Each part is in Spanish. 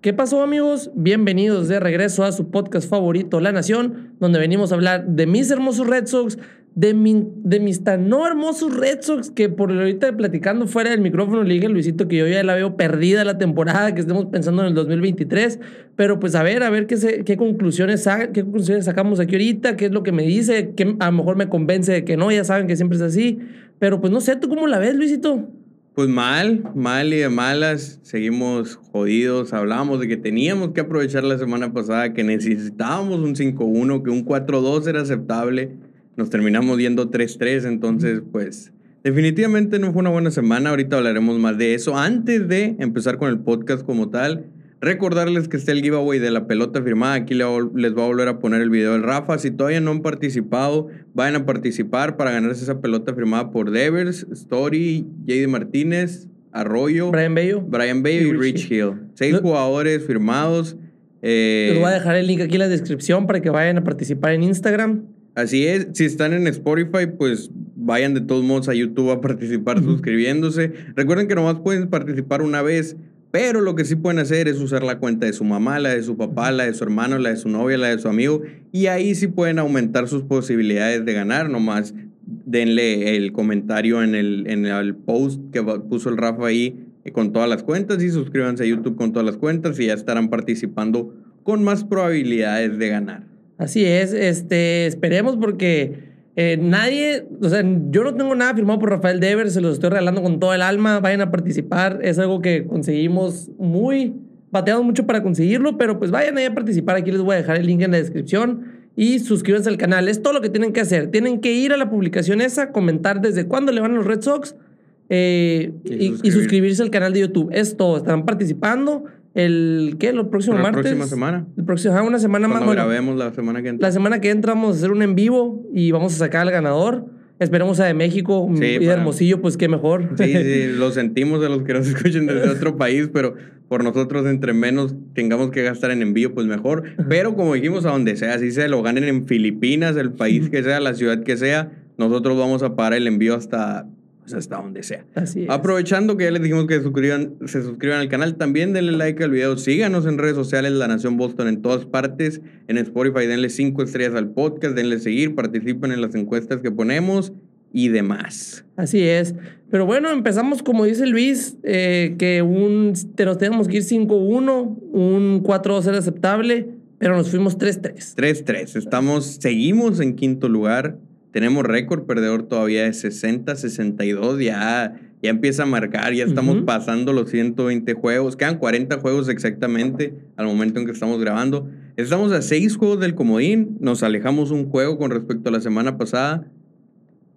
¿Qué pasó amigos? Bienvenidos de regreso a su podcast favorito, La Nación, donde venimos a hablar de mis hermosos Red Sox, de, mis tan no hermosos Red Sox, que por ahorita platicando fuera del micrófono le dije Luisito que yo ya la veo perdida la temporada, que estemos pensando en el 2023, pero pues a ver, a ver qué, qué, conclusiones, qué conclusiones sacamos aquí ahorita, qué es lo que me dice, que a lo mejor me convence de que no, ya saben que siempre es así, pero pues no sé, ¿tú cómo la ves Luisito? Pues mal, mal y de malas, seguimos jodidos. Hablábamos de que teníamos que aprovechar la semana pasada, que necesitábamos un 5-1, que un 4-2 era aceptable. Nos terminamos viendo 3-3, entonces pues definitivamente no fue una buena semana. Ahorita hablaremos más de eso. Antes de empezar con el podcast como tal, Recordarles que está el giveaway de la pelota firmada. Aquí les voy a volver a poner el video del Rafa. Si todavía no han participado, vayan a participar para ganarse esa pelota firmada por Devers, Story, JD Martínez, Arroyo, Brian Bello, Brian Bello y, Rich Hill. Seis jugadores firmados. Eh, les voy a dejar el link aquí en la descripción para que vayan a participar en Instagram. Así es, si están en Spotify, pues vayan de todos modos a YouTube a participar suscribiéndose. Recuerden que nomás pueden participar una vez. Pero lo que sí pueden hacer es usar la cuenta de su mamá, la de su papá, la de su hermano, la de su novia, la de su amigo. Y ahí sí pueden aumentar sus posibilidades de ganar. Nomás denle el comentario en el, en el post que puso el Rafa ahí eh, con todas las cuentas y suscríbanse a YouTube con todas las cuentas y ya estarán participando con más probabilidades de ganar. Así es, este, esperemos porque eh, nadie, o sea, yo no tengo nada firmado por Rafael Devers, se los estoy regalando con todo el alma, vayan a participar, es algo que conseguimos muy, bateamos mucho para conseguirlo, pero pues vayan ahí a participar, aquí les voy a dejar el link en la descripción y suscríbanse al canal, es todo lo que tienen que hacer, tienen que ir a la publicación esa, comentar desde cuándo le van a los Red Sox eh, y, suscribirse al canal de YouTube, es todo, están participando el ¿qué? ¿El próximo martes? La próxima semana. El próximo, ah, una semana Cuando más. grabemos la semana que entra. La semana que entra vamos a hacer un en vivo y vamos a sacar al ganador. Esperemos a de México y de Hermosillo, pues qué mejor. Sí, sí, lo sentimos de los que nos escuchen desde otro país, pero por nosotros entre menos tengamos que gastar en envío, pues mejor. Pero como dijimos, a donde sea, si se lo ganen en Filipinas, el país que sea, la ciudad que sea, nosotros vamos a pagar el envío hasta hasta donde sea. Así Aprovechando que ya les dijimos que se suscriban, se suscriban al canal, también denle like al video, síganos en redes sociales, La Nación Boston en todas partes, en Spotify denle cinco estrellas al podcast, denle seguir, participen en las encuestas que ponemos y demás. Así es. Pero bueno, empezamos como dice Luis, eh, que un, te nos tenemos que ir 5-1, un 4-2 era aceptable, pero nos fuimos 3-3. 3-3. Estamos, seguimos en quinto lugar tenemos récord perdedor todavía de 60, 62. Ya, ya empieza a marcar, ya estamos pasando los 120 juegos. Quedan 40 juegos exactamente al momento en que estamos grabando. Estamos a 6 juegos del comodín. Nos alejamos un juego con respecto a la semana pasada.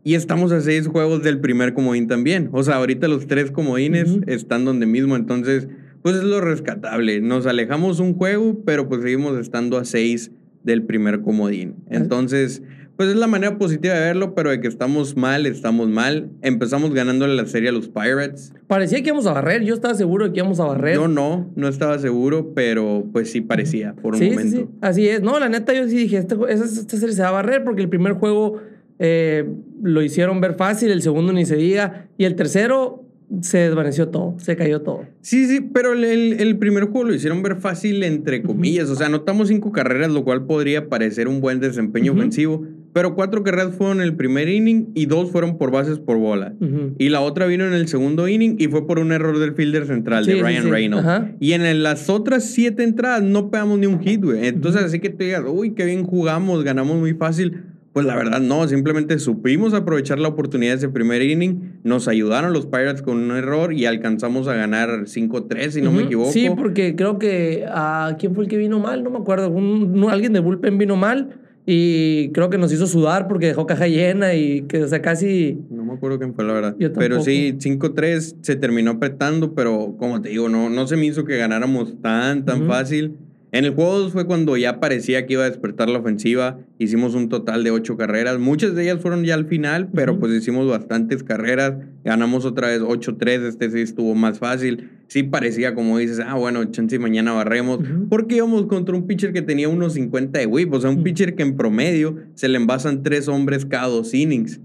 Y estamos a 6 juegos del primer comodín también. O sea, ahorita los tres comodines están donde mismo. Entonces, pues es lo rescatable. Nos alejamos un juego, pero pues seguimos estando a 6 del primer comodín. Entonces pues es la manera positiva de verlo, pero de que estamos mal, estamos mal. Empezamos ganándole la serie a los Pirates. Parecía que íbamos a barrer, yo estaba seguro de que íbamos a barrer. Yo no, no estaba seguro, pero pues sí parecía por un momento. Sí, sí. Así es, no, la neta yo sí dije, este, esta, serie se va a barrer porque el primer juego eh, lo hicieron ver fácil, el segundo ni se diga, y el tercero se desvaneció todo, se cayó todo. Sí, sí, pero el, el, primer juego lo hicieron ver fácil, entre comillas. O sea, anotamos cinco carreras, lo cual podría parecer un buen desempeño ofensivo. Pero cuatro carreras fueron en el primer inning y dos fueron por bases por bola. Y la otra vino en el segundo inning y fue por un error del fielder central de Ryan Reynolds. Y en las otras siete entradas no pegamos ni un hit, güey. Entonces, así que te digas, uy, qué bien jugamos, ganamos muy fácil. Pues la verdad no, simplemente supimos aprovechar la oportunidad de ese primer inning, nos ayudaron los Pirates con un error y alcanzamos a ganar 5-3, si no me equivoco. Sí, porque creo que a ah, quién fue el que vino mal, no me acuerdo, un, alguien de bullpen vino mal y creo que nos hizo sudar porque dejó caja llena y que, o sea, casi... No me acuerdo quién fue, la verdad. pero sí, 5-3 se terminó apretando, pero como te digo, no, no se me hizo que ganáramos tan, tan fácil. En el juego 2 fue cuando ya parecía que iba a despertar la ofensiva. Hicimos un total de ocho carreras. Muchas de ellas fueron ya al final, pero pues hicimos bastantes carreras. Ganamos otra vez 8-3. Este sí estuvo más fácil. Sí parecía, como dices, ah, bueno, chance mañana barremos. Porque íbamos contra un pitcher que tenía unos 50 de whip. O sea, un pitcher que en promedio se le envasan tres hombres cada dos innings.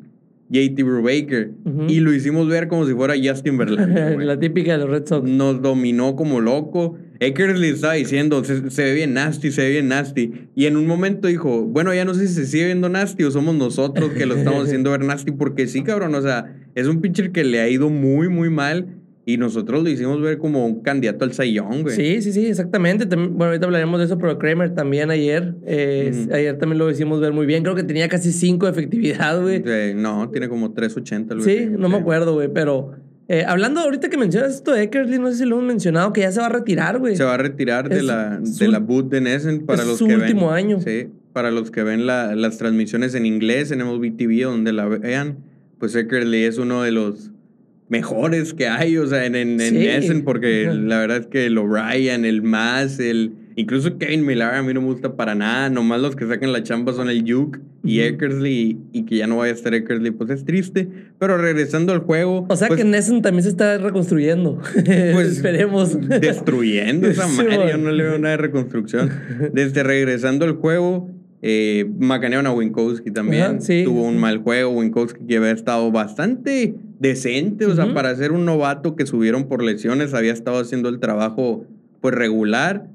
JT Brubaker. Y lo hicimos ver como si fuera Justin Verlander. la típica de los Red Sox. Nos dominó como loco. Eckersley estaba diciendo, se, se, ve bien nasty, se ve bien nasty. Y en un momento dijo, bueno, ya no sé si se sigue viendo nasty o somos nosotros que lo estamos haciendo ver nasty, porque sí, cabrón, o sea, es un pitcher que le ha ido muy, muy mal. Y nosotros lo hicimos ver como un candidato al Sayón, güey. Sí, sí, sí, exactamente. bueno, ahorita hablaremos de eso, pero Kramer también ayer. Eh, Ayer también lo hicimos ver muy bien. Creo que tenía casi 5 de efectividad, güey. no, tiene como 3.80. Sí, no me acuerdo, güey, pero eh, hablando ahorita que mencionas esto de Eckersley, no sé si lo hemos mencionado, que ya se va a retirar, güey. Se va a retirar de la, de la boot de Nessen para los su que último año. Sí, para los que ven la, las transmisiones en inglés en MLB TV, donde la vean, pues Eckersley es uno de los mejores que hay, o sea, en, en, Nessen, porque la verdad es que el O'Brien, el Más, el Incluso Kevin Millar a mí no me gusta para nada. Nomás los que sacan la chamba son el Duke y Eckersley. Y que ya no vaya a estar Eckersley, pues es triste. Pero regresando al juego. O sea pues que Nessen también se está reconstruyendo. Pues esperemos. Destruyendo esa madre. Yo no le veo nada de reconstrucción. Desde regresando al juego. Eh, macanearon a Winkowski también. Tuvo un mal juego. Winkowski que había estado bastante decente. O sea, para ser un novato que subieron por lesiones, había estado haciendo el trabajo pues regular.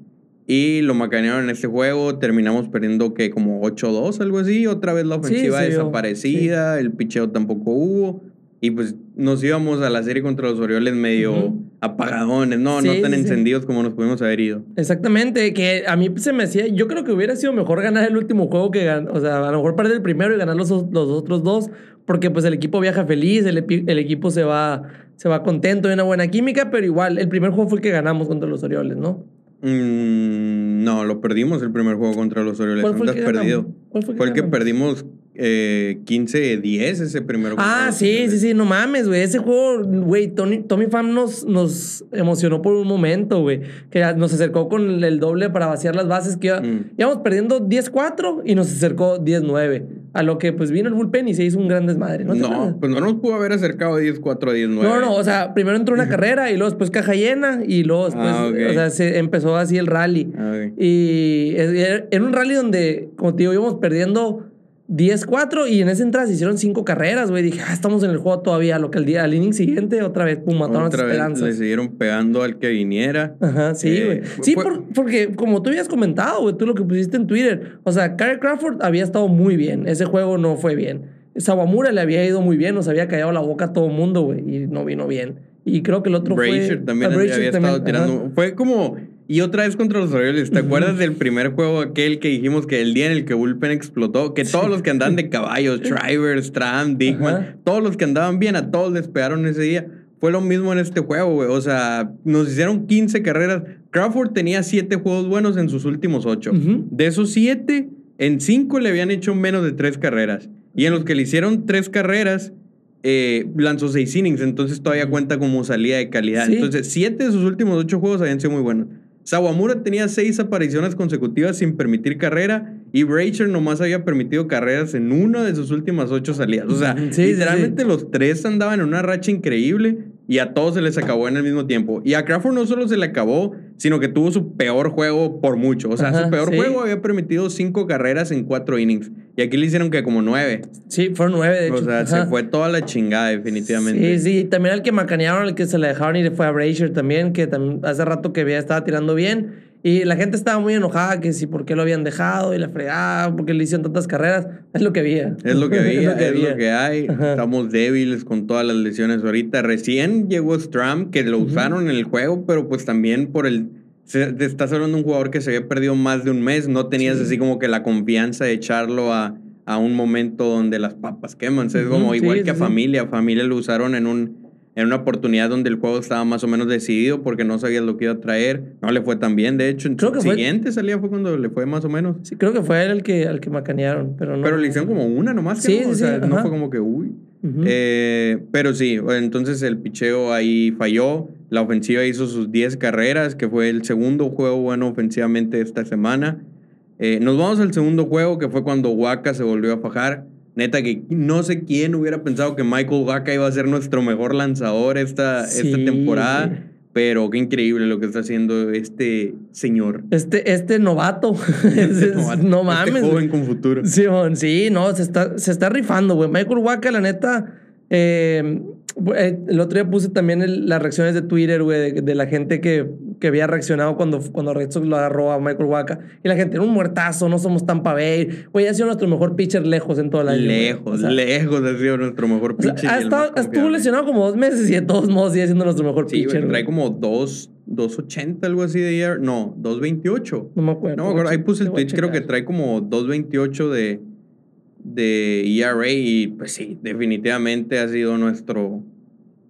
Y lo macanearon en este juego. Terminamos perdiendo que como 8-2, algo así. Otra vez la ofensiva desaparecida. El picheo tampoco hubo. Y pues nos íbamos a la serie contra los Orioles medio apagadones, no, no tan encendidos como nos pudimos haber ido. Exactamente, que a mí se me hacía, yo creo que hubiera sido mejor ganar el último juego que ganar, o sea, a lo mejor perder el primero y ganar los, los otros dos, porque pues el equipo viaja feliz, el, el equipo se va, se va contento, hay una buena química, pero igual, el primer juego fue el que ganamos contra los Orioles, ¿no? Mm, no, lo perdimos el primer juego contra los Orioles. ¿Cuál fue el que perdido? fue, el que perdimos eh, 15-10 ese primero. Ah, sí, sí, sí, no mames, güey. Ese juego, güey, Tommy Pham nos, nos emocionó por un momento, güey. Que nos acercó con el doble para vaciar las bases, que mm. íbamos perdiendo 10-4 y nos acercó 10-9. A lo que pues vino el bullpen y se hizo un gran desmadre. No, no pues no nos pudo haber acercado 10-4 a 10-9. No, no, o sea, primero entró una carrera y luego después caja llena y luego después, ah, o sea, se empezó así el rally. Ah, y era un rally donde, como te digo, íbamos perdiendo 10-4 y en ese entrada se hicieron 5 carreras, güey. Dije, ah, estamos en el juego todavía. Lo que el día, al inning siguiente, otra vez, pum, mataron otra las esperanzas. le siguieron pegando al que viniera. Ajá, sí, eh, güey. sí, porque como tú habías comentado, güey, tú lo que pusiste en Twitter. O sea, Kyle Crawford había estado muy bien. Ese juego no fue bien. Sawamura le había ido muy bien, nos había callado la boca a todo el mundo, güey, y no vino bien. Y creo que el otro fue. También ah, había estado tirando. Fue como y otra vez contra los Orioles. ¿Te acuerdas del primer juego aquel que dijimos que el día en el que Bullpen explotó? Que todos los que andaban de caballos, Shriver, Stram, Dickman, todos los que andaban bien, a todos les pegaron ese día. Fue lo mismo en este juego, güey. O sea, nos hicieron 15 carreras. Crawford tenía 7 juegos buenos en sus últimos 8. De esos 7, en 5 le habían hecho menos de 3 carreras. Y en los que le hicieron 3 carreras, eh, lanzó 6 innings. Entonces todavía cuenta como salida de calidad. Entonces, 7 de sus últimos 8 juegos habían sido muy buenos. Sawamura tenía seis apariciones consecutivas sin permitir carrera y Bracher nomás había permitido carreras en una de sus últimas ocho salidas. O sea, literalmente los tres andaban en una racha increíble y a todos se les acabó en el mismo tiempo. Y a Crawford no solo se le acabó, sino que tuvo su peor juego por mucho. O sea, su peor juego había permitido cinco carreras en cuatro innings. Y aquí le hicieron que como nueve. Sí, fueron nueve, de hecho. O sea, se fue toda la chingada, definitivamente. Sí, sí. También al que macanearon, el que se le dejaron ir fue a Brazier también, que hace rato que había estaba tirando bien. Y la gente estaba muy enojada que si por qué lo habían dejado y la fregada, porque le hicieron tantas carreras. Es lo que había. Es lo que había, es, lo que, hay. Estamos débiles con todas las lesiones ahorita. Recién llegó Stram, que lo usaron en el juego, pero pues también por el... te estás hablando de un jugador que se había perdido más de un mes. No tenías así como que la confianza de echarlo a, a un momento donde las papas queman. Es como igual que a familia. Familia lo usaron en un en una oportunidad donde el juego estaba más o menos decidido porque no sabías lo que iba a traer. No le fue tan bien, de hecho. En creo que siguiente salía fue cuando le fue más o menos. Sí, creo que fue él el que, el que macanearon, pero no. Pero le hicieron como una nomás. Sí, no, o sea, no fue como que, uy. Eh, pero sí, entonces el picheo ahí falló. La ofensiva hizo sus 10 carreras, que fue el segundo juego bueno ofensivamente esta semana. Eh, nos vamos al segundo juego, que fue cuando Waka se volvió a fajar. Neta que no sé quién hubiera pensado que Michael Waka iba a ser nuestro mejor lanzador esta, esta temporada. Pero qué increíble lo que está haciendo este señor. Este, este novato. Este no este mames. Este joven con futuro. Sí, sí, no, se está, se está rifando, güey. Michael Waka, la neta. Eh, el otro día puse también las reacciones de Twitter, güey, de, la gente que que había reaccionado cuando, cuando Red Sox lo agarró a Michael Waka. Y la gente, era un muertazo, no somos Tampa Bay. Güey, ha sido nuestro mejor pitcher lejos en toda la liga. Lejos, lejos ha sido nuestro mejor pitcher. ha estado, estuvo lesionado como dos meses y de todos modos sigue siendo nuestro mejor sí, pitcher. trae como dos, 2.80, algo así de ERA. No, 2.28. No me acuerdo. No me acuerdo. Ahí puse el tweet, creo que trae como 2.28 de, de ERA y pues sí, definitivamente ha sido nuestro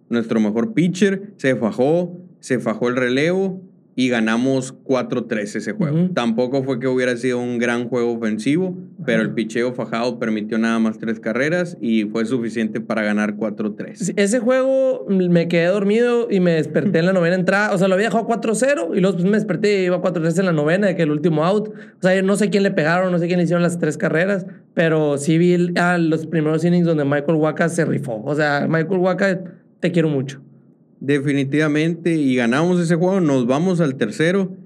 nuestro mejor pitcher, se fajó, se fajó el relevo y ganamos 4-3 ese juego. Tampoco fue que hubiera sido un gran juego ofensivo, pero el picheo fajado permitió nada más tres carreras y fue suficiente para ganar 4-3. Ese juego me quedé dormido y me desperté en la novena entrada. O sea, lo había dejado 4-0 y luego pues, me desperté y iba 4-3 en la novena, de que el último out. O sea, no sé quién le pegaron, no sé quién le hicieron las tres carreras, pero sí vi a los primeros innings donde Michael Waka se rifó. O sea, Michael Waka te quiero mucho. Definitivamente, y ganamos ese juego, nos vamos al tercero,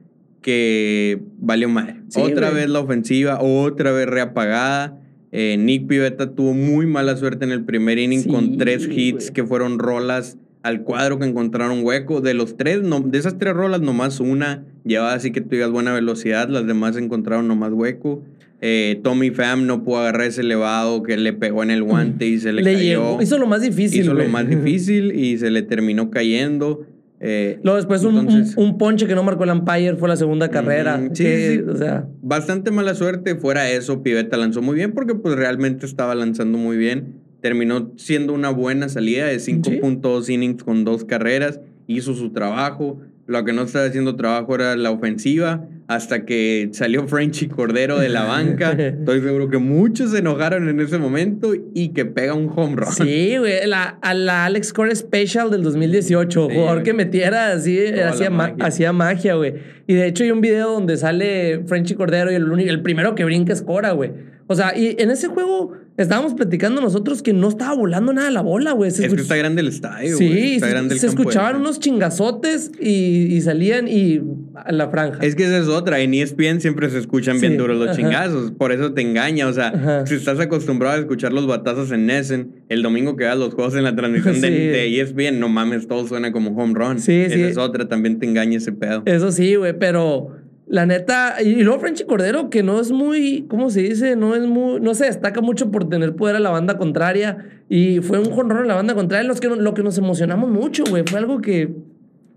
que valió mal. otra vez la ofensiva, otra vez reapagada. Eh, Nick Pivetta tuvo muy mala suerte en el primer inning con tres hits que fueron rolas al cuadro que encontraron hueco. De los tres, no, de esas tres rolas, nomás una llevaba así que tuvieras buena velocidad, las demás encontraron nomás hueco. Eh, Tommy Pham no pudo agarrar ese elevado que le pegó en el guante y se le, cayó. Hizo lo más difícil. Hizo lo más difícil y se le terminó cayendo. Eh, Luego después un, ponche que no marcó el umpire fue la segunda carrera. sí, sí, O sea. Bastante mala suerte. Fuera eso, Pivetta lanzó muy bien porque pues realmente estaba lanzando muy bien. Terminó siendo una buena salida de 5.2 innings con dos carreras. Hizo su trabajo. Lo que no estaba haciendo trabajo era la ofensiva hasta que salió Frenchy Cordero de la banca. Estoy seguro que muchos se enojaron en ese momento y que pega un home run. Sí, güey, la, a la Alex Core Special del 2018, jugador que metiera así, hacía, hacía magia, güey. Y de hecho hay un video donde sale Frenchy Cordero y el, el primero que brinca es Cora, güey. O sea, y en ese juego estábamos platicando nosotros que no estaba volando nada la bola, güey. Es que está grande el estadio, Sí, está se, grande se escuchaban unos chingazotes y, salían y a la franja. Es que esa es otra. En ESPN siempre se escuchan bien duros los chingazos. Por eso te engaña. O sea, si estás acostumbrado a escuchar los batazos en Nessen, el domingo que veas los juegos en la transmisión de, ESPN, no mames, todo suena como home run. Sí, esa es otra. También te engaña ese pedo. Eso sí, güey, pero la neta, y luego Frenchy Cordero, que no es muy, ¿cómo se dice? No es muy, no se destaca mucho por tener poder a la banda contraria. Y fue un jonrón en la banda contraria, que, lo que nos emocionamos mucho, güey. Fue algo que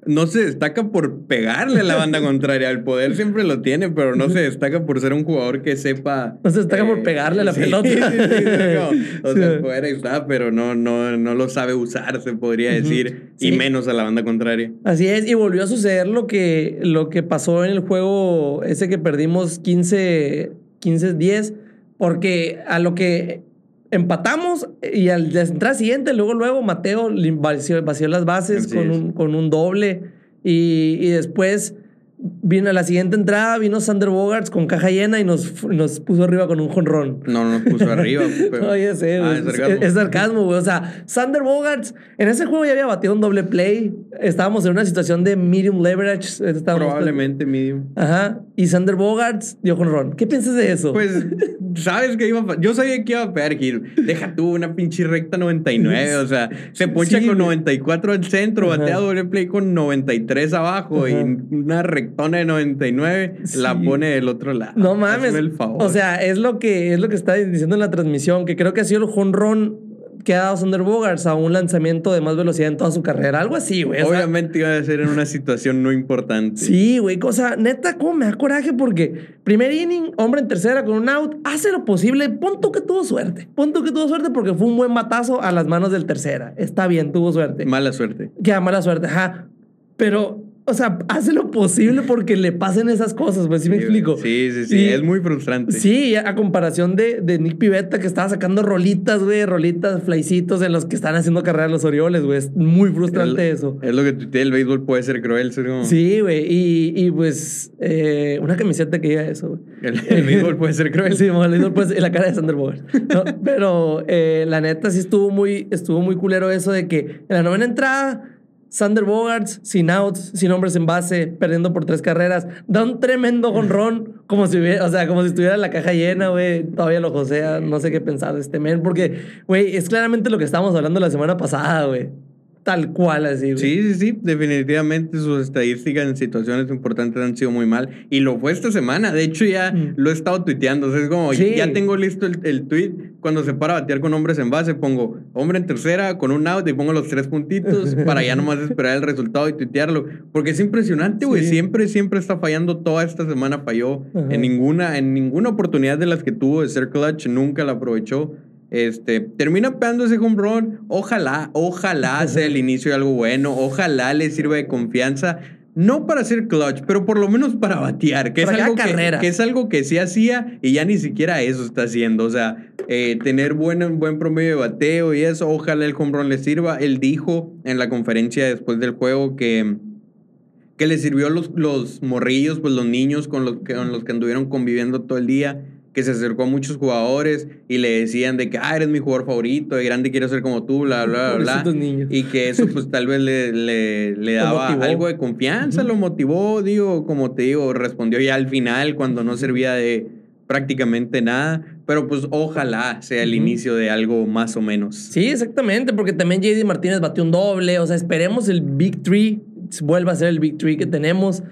no se destaca por pegarle a la banda contraria. El poder siempre lo tiene, pero no se destaca por ser un jugador que sepa. No se destaca por eh, pegarle a la pelota. o sea, el poder está, pero no, no, no lo sabe usar, se podría decir. Y menos a la banda contraria. Así es, y volvió a suceder lo que, lo que pasó en el juego ese que perdimos 15-10, porque a lo que empatamos y al entrar siguiente, luego, luego Mateo vació, vació las bases con un, con un, doble y, y después Vino a la siguiente entrada, vino Sander Bogarts con caja llena y nos, nos puso arriba con un jonrón. No, no nos puso arriba. Pero... Oye, sí, ah, es, sarcasmo. güey. O sea, Sander Bogarts, en ese juego ya había batido un doble play. Estábamos en una situación de medium leverage. Probablemente medium. Ajá. Y Sander Bogarts dio jonrón. ¿Qué piensas de eso? Pues, sabes que iba a... Yo sabía que iba a pegar Deja tú una pinche recta 99. O sea, se poncha con 94 al centro, batea doble play con 93 abajo y una recta tona de 99, la pone del otro lado. No mames. O sea, es lo que es lo que está diciendo en la transmisión, que creo que ha sido el jonrón que ha dado Sander Bogarts a un lanzamiento de más velocidad en toda su carrera. Algo así, güey. Obviamente iba a ser en una situación no importante. Sí, güey. Cosa, neta, cómo me da coraje porque primer inning, hombre en tercera con un out, hace lo posible. Punto que tuvo suerte. Punto que tuvo suerte porque fue un buen batazo a las manos del tercera. Está bien, tuvo suerte. Mala suerte. Que mala suerte, ajá. Pero o sea, hace lo posible porque le pasen esas cosas, pues, ¿sí me explico? Sí, sí, sí, es muy frustrante. Sí, a comparación de, de Nick Pivetta que estaba sacando rolitas, güey, rolitas, flycitos en los que están haciendo carrera los Orioles, güey. Es muy frustrante eso. Es lo que tú el béisbol puede ser cruel, ¿sí? Sí, güey, y, y, pues eh, una camiseta que diga eso, güey. El, béisbol puede ser cruel. Sí, el béisbol puede ser la cara de Sander Bogart. pero eh, la neta sí estuvo muy, estuvo muy culero eso de que en la novena entrada Sander Bogarts, sin outs, sin hombres en base, perdiendo por tres carreras. Da un tremendo jonrón, como si hubiera, o sea, como si estuviera la caja llena, güey. Todavía lo josea, no sé qué pensar de este men, porque, güey, es claramente lo que estábamos hablando la semana pasada, güey. Tal cual así, Sí, sí, sí. Definitivamente sus estadísticas en situaciones importantes han sido muy mal. Y lo fue esta semana. De hecho, ya mm. lo he estado tuiteando. O sea, es como, ya tengo listo el, el, tweet. Cuando se para a batear con hombres en base, pongo hombre en tercera con un out y pongo los tres puntitos para ya nomás esperar el resultado y tuitearlo. Porque es impresionante, güey. Siempre, siempre está fallando. Toda esta semana falló. En ninguna, en ninguna oportunidad de las que tuvo de ser clutch, nunca la aprovechó. Este, termina pegando ese home run. Ojalá, ojalá sea el inicio de algo bueno. Ojalá le sirva de confianza. No para ser clutch, pero por lo menos para batear, que, es algo que, es algo que sí hacía y ya ni siquiera eso está haciendo. O sea, eh, tener buen, buen promedio de bateo y eso, ojalá el home run le sirva. Él dijo en la conferencia después del juego que, que le sirvió los, los morrillos, pues los niños con los, con los que anduvieron conviviendo todo el día que se acercó a muchos jugadores y le decían de que, ah, eres mi jugador favorito, de grande quiero ser como tú, bla, bla, bla. Y que eso pues tal vez le, le, le daba algo de confianza, lo motivó, digo, como te digo, respondió ya al final cuando no servía de prácticamente nada, pero pues ojalá sea el inicio de algo más o menos. Sí, exactamente, porque también JD Martínez batió un doble, o sea, esperemos el Big Three vuelva a ser el Big Three que tenemos.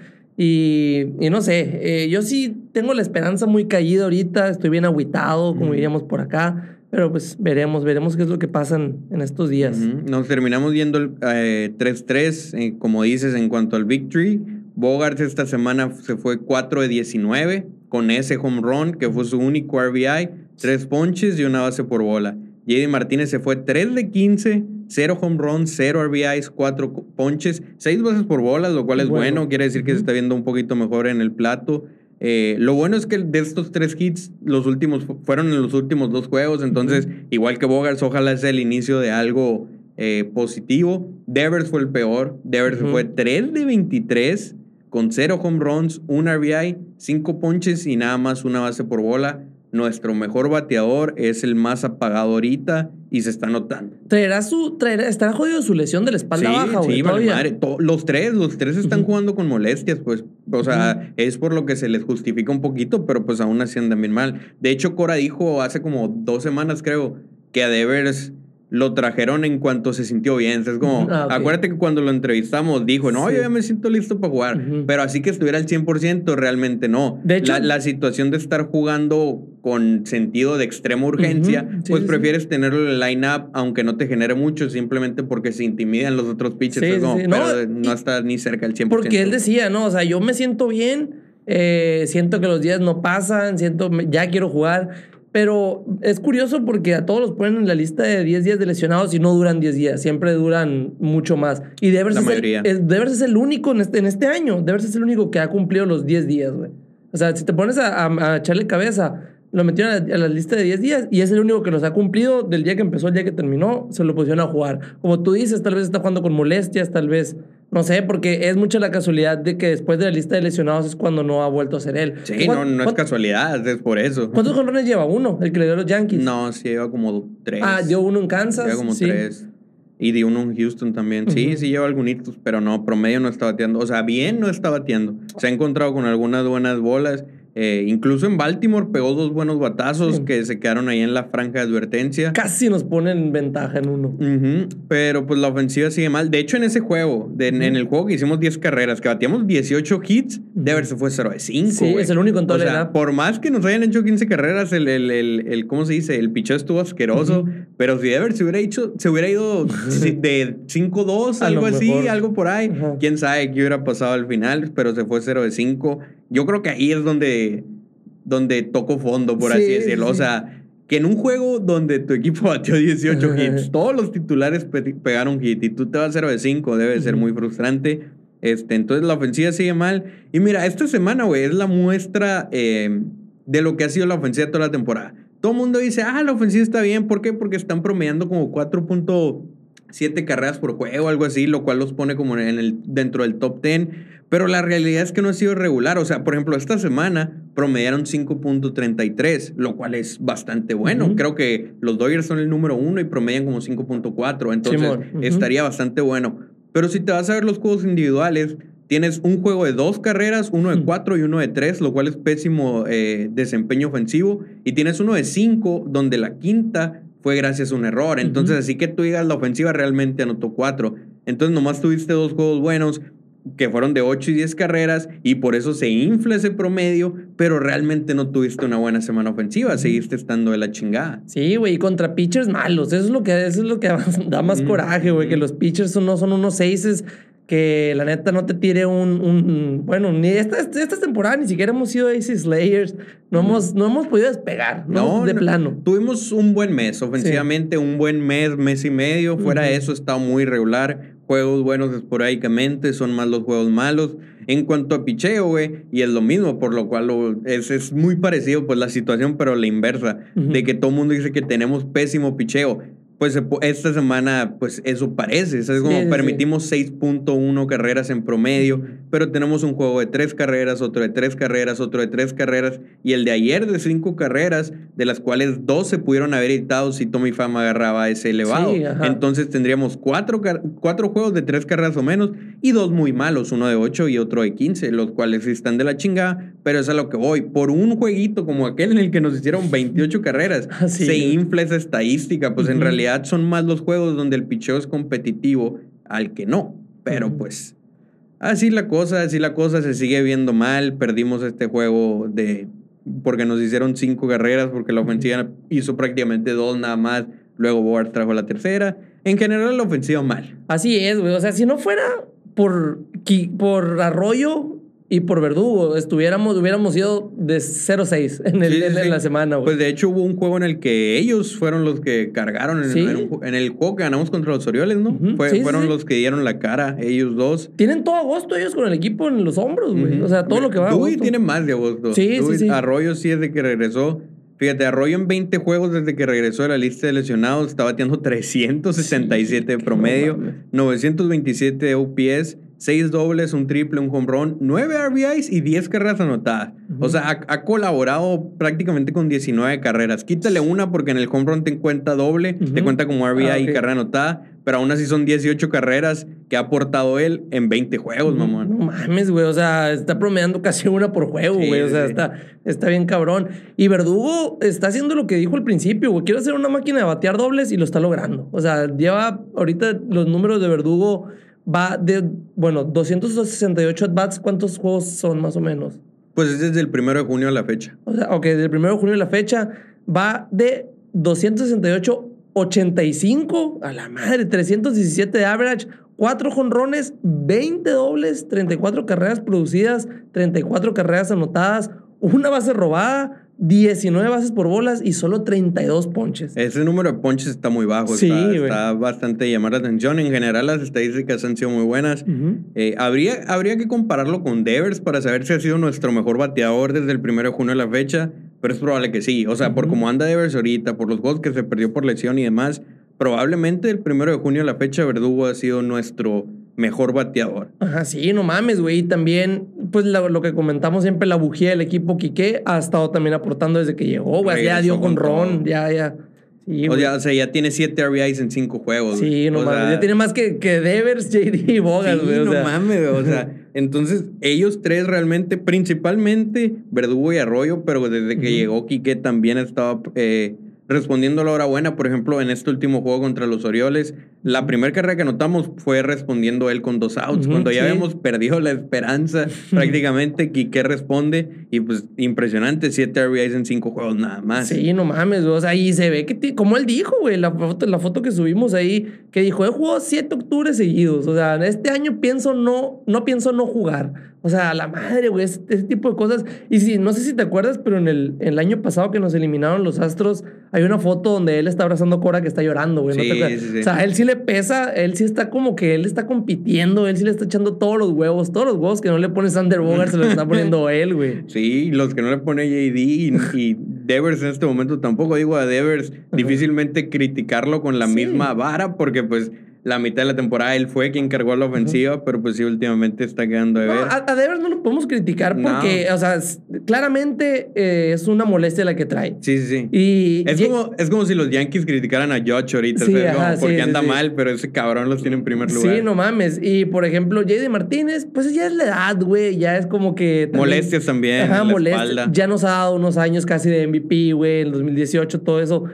Y, no sé, eh, yo sí tengo la esperanza muy caída ahorita, estoy bien aguitado, como diríamos por acá, pero pues veremos, veremos qué es lo que pasa en, estos días. Nos terminamos viendo el 3-3, eh, como dices, en cuanto al victory. Bogart esta semana se fue 4 de 19 con ese home run, que fue su único RBI, tres ponches y una base por bola. JD Martínez se fue 3 de 15 Cero home runs, cero RBIs, cuatro ponches, seis bases por bolas, lo cual es bueno. Quiere decir que se está viendo un poquito mejor en el plato. Eh, lo bueno es que de estos tres hits, los últimos fueron en los últimos dos juegos. Entonces, igual que Bogars, ojalá sea el inicio de algo eh, positivo. Devers fue el peor. Devers fue 3 de 23 con cero home runs, un RBI, cinco ponches y nada más una base por bola nuestro mejor bateador es el más apagado ahorita y se está notando. ¿Traerá su, traerá, estará jodido su lesión de la espalda baja, Sí, madre. los tres, los tres están jugando con molestias, pues. O sea, es por lo que se les justifica un poquito, pero pues aún así andan bien mal. De hecho, Cora dijo hace como dos semanas, creo, que a Devers lo trajeron en cuanto se sintió bien. Es como, ah, acuérdate que cuando lo entrevistamos dijo, no, yo ya me siento listo para jugar, pero así que estuviera al 100% realmente no. De hecho, la, situación de estar jugando con sentido de extrema urgencia, pues prefieres tenerlo en el line-up aunque no te genere mucho, simplemente porque se intimidan los otros pitchers. no, pero no, está ni cerca del 100%. Porque él decía, no, o sea, yo me siento bien, eh, siento que los días no pasan, siento, ya quiero jugar pero es curioso porque a todos los ponen en la lista de 10 días de lesionados y no duran 10 días, siempre duran mucho más. Y Devers, es el, Devers es el único en este, en este año, Devers es el único que ha cumplido los 10 días, güey. O sea, si te pones a, a, echarle cabeza, lo metieron a la, lista de 10 días y es el único que los ha cumplido del día que empezó al día que terminó, se lo pusieron a jugar. Como tú dices, tal vez está jugando con molestias, tal vez no sé, porque es mucha la casualidad de que después de la lista de lesionados es cuando no ha vuelto a ser él. Sí, no, no es casualidad, es por eso. ¿Cuántos jonrones lleva? Uno, el que le dio a los Yankees. No, sí, lleva como tres. Ah, dio uno en Kansas. Lleva como tres. Y dio uno en Houston también. Sí, sí lleva algunos, pero no, promedio no está bateando. O sea, bien no está bateando. Se ha encontrado con algunas buenas bolas. Eh, incluso en Baltimore pegó dos buenos batazos que se quedaron ahí en la franja de advertencia. Casi nos ponen ventaja en uno. Pero pues la ofensiva sigue mal. De hecho, en ese juego, en el juego que hicimos 10 carreras, que batíamos 18 hits, de haber se fue 0 de 5. Sí, es el único en toda o sea, Por más que nos hayan hecho 15 carreras, el, el, el, ¿cómo se dice? El picheo estuvo asqueroso. Pero si Dever se hubiera, hecho, se hubiera ido de 5-2, algo así, algo por ahí. Quién sabe qué hubiera pasado al final, pero se fue 0 de 5 yo creo que ahí es donde, donde toco fondo, por así decirlo. O sea, que en un juego donde tu equipo batió 18 hits, todos los titulares pegaron hit y tú te vas a 0 de 5, debe ser muy frustrante. Este, entonces la ofensiva sigue mal. Y mira, esta semana, güey, es la muestra eh, de lo que ha sido la ofensiva toda la temporada. Todo el mundo dice, ah, la ofensiva está bien. ¿Por qué? Porque están promediando como 4.7 carreras por juego, algo así, lo cual los pone como en el, dentro del top 10. Pero la realidad es que no ha sido regular. O sea, por ejemplo, esta semana promediaron 5.33, lo cual es bastante bueno. Creo que los Dodgers son el número uno y promedian como 5.4. Entonces, estaría bastante bueno. Pero si te vas a ver los juegos individuales, tienes un juego de dos carreras, uno de cuatro y uno de tres, lo cual es pésimo eh, desempeño ofensivo. Y tienes uno de cinco, donde la quinta fue gracias a un error. Entonces, así que tú digas, la ofensiva realmente anotó cuatro. Entonces, nomás tuviste dos juegos buenos que fueron de 8 y 10 carreras y por eso se infla ese promedio, pero realmente no tuviste una buena semana ofensiva, seguiste estando de la chingada. Sí, güey, y contra pitchers malos, eso es lo que, eso es lo que da más coraje, güey, que los pitchers no son unos seises que la neta no te tire un, bueno, ni esta, esta temporada ni siquiera hemos sido Ace Slayers, no, hemos, no hemos podido despegar, no, de plano. Tuvimos un buen mes, ofensivamente, un buen mes, mes y medio, fuera de eso está muy regular, juegos buenos esporádicamente, son más los juegos malos. En cuanto a picheo, güey, y es lo mismo, por lo cual es, es muy parecido, pues la situación, pero la inversa, de que todo el mundo dice que tenemos pésimo picheo pues esta semana, pues eso parece. Es como permitimos 6.1 carreras en promedio, pero tenemos un juego de tres carreras, otro de tres carreras, otro de tres carreras, y el de ayer de cinco carreras, de las cuales dos se pudieron haber editado si Tommy Fama agarraba ese elevado. Entonces tendríamos cuatro, cuatro juegos de tres carreras o menos y dos muy malos, uno de ocho y otro de 15, los cuales están de la chingada, pero es a lo que voy. Por un jueguito como aquel en el que nos hicieron 28 carreras, se infla esa estadística, pues en realidad son más los juegos donde el picheo es competitivo al que no. Pero pues así la cosa, así la cosa se sigue viendo mal. Perdimos este juego de porque nos hicieron cinco carreras, porque la ofensiva hizo prácticamente dos nada más. Luego Board trajo la tercera. En general la ofensiva mal. Así es, güey. O sea, si no fuera por, por Arroyo, y por Verdugo estuviéramos, hubiéramos ido de 0-6 en, en, la semana, güey. Pues de hecho hubo un juego en el que ellos fueron los que cargaron en, el, en el juego que ganamos contra los Orioles, ¿no? fueron los que dieron la cara, ellos dos. Tienen todo agosto ellos con el equipo en los hombros, güey. O sea, todo lo que va. Dewey tiene más de agosto. Sí, sí, Arroyo sí es de que regresó. Fíjate, Arroyo en 20 juegos desde que regresó de la lista de lesionados estaba bateando 367 de promedio, 927 de OPS 6 dobles, un triple, un home run, 9 RBIs y 10 carreras anotadas. O sea, ha, colaborado prácticamente con 19 carreras. Quítale una porque en el home run te cuenta doble, te cuenta como RBI ah, y carrera anotada, pero aún así son 18 carreras que ha aportado él en 20 juegos, mamón. No mames, güey. O sea, está promediando casi una por juego, güey. o sea, está, está bien cabrón. Y Verdugo está haciendo lo que dijo al principio, güey. Quiero hacer una máquina de batear dobles y lo está logrando. O sea, lleva ahorita los números de Verdugo va de, bueno, 268 at-bats, ¿cuántos juegos son más o menos? Pues es desde el primero de junio a la fecha. O sea, ok, desde el primero de junio a la fecha va de 268 85 a la madre, 317 de average, 4 jonrones, 20 dobles, 34 carreras producidas, 34 carreras anotadas, una base robada, 19 bases por bolas y solo 32 ponches. Ese número de ponches está muy bajo. Sí, está, está, bastante llamar la atención. En general, las estadísticas han sido muy buenas. Eh, habría, habría que compararlo con Devers para saber si ha sido nuestro mejor bateador desde el 1 de junio a la fecha. Pero es probable que sí. O sea, por cómo anda Devers ahorita, por los juegos que se perdió por lesión y demás, probablemente el 1 de junio a la fecha Verdugo ha sido nuestro mejor bateador. Ajá, sí, no mames, güey. Y también, pues lo, que comentamos siempre, la bujía del equipo Quique ha estado también aportando desde que llegó, güey. Ya dio con, Ron, ya, ya. o, sea, o sea, ya tiene 7 RBIs en 5 juegos. Sí, no mames. Ya tiene más que, que Devers, JD y Bogas, güey. Sí, no mames, güey. O sea, entonces ellos tres realmente, principalmente Verdugo y Arroyo, pero desde que llegó Quique también estaba... Eh, respondiendo a la hora buena. Por ejemplo, en este último juego contra los Orioles, la primera carrera que anotamos fue respondiendo él con dos outs. Cuando ya habíamos perdido la esperanza, prácticamente Quique responde y pues impresionante, siete RBIs en cinco juegos nada más. Sí, no mames, o sea, ahí se ve que, como él dijo, güey, la foto, la foto que subimos ahí, que dijo, he jugado siete octubres seguidos. O sea, este año pienso no, no pienso no jugar. O sea, la madre, güey, ese, tipo de cosas. Y si, no sé si te acuerdas, pero en el, el, año pasado que nos eliminaron los Astros, hay una foto donde él está abrazando a Cora que está llorando, güey. O sea, él sí le pesa, él sí está como que él está compitiendo, él sí le está echando todos los huevos, todos los huevos que no le pone Sander Bogart se los está poniendo él, güey. Sí, los que no le pone JD y, Devers en este momento tampoco. Digo a Devers, difícilmente criticarlo con la misma vara porque pues la mitad de la temporada él fue quien cargó la ofensiva, pero pues sí, últimamente está quedando de ver. a, Devers no lo podemos criticar porque, o sea, claramente eh, es una molestia la que trae. Sí, sí, sí. Y es, como, es como si los Yankees criticaran a Josh ahorita, porque anda mal, pero ese cabrón los tiene en primer lugar. Sí, no mames. Y por ejemplo, JD Martínez, pues ya es la edad, güey, ya es como que. Molestias también. Ajá, molestias. Ya nos ha dado unos años casi de MVP, güey, en 2018, todo eso.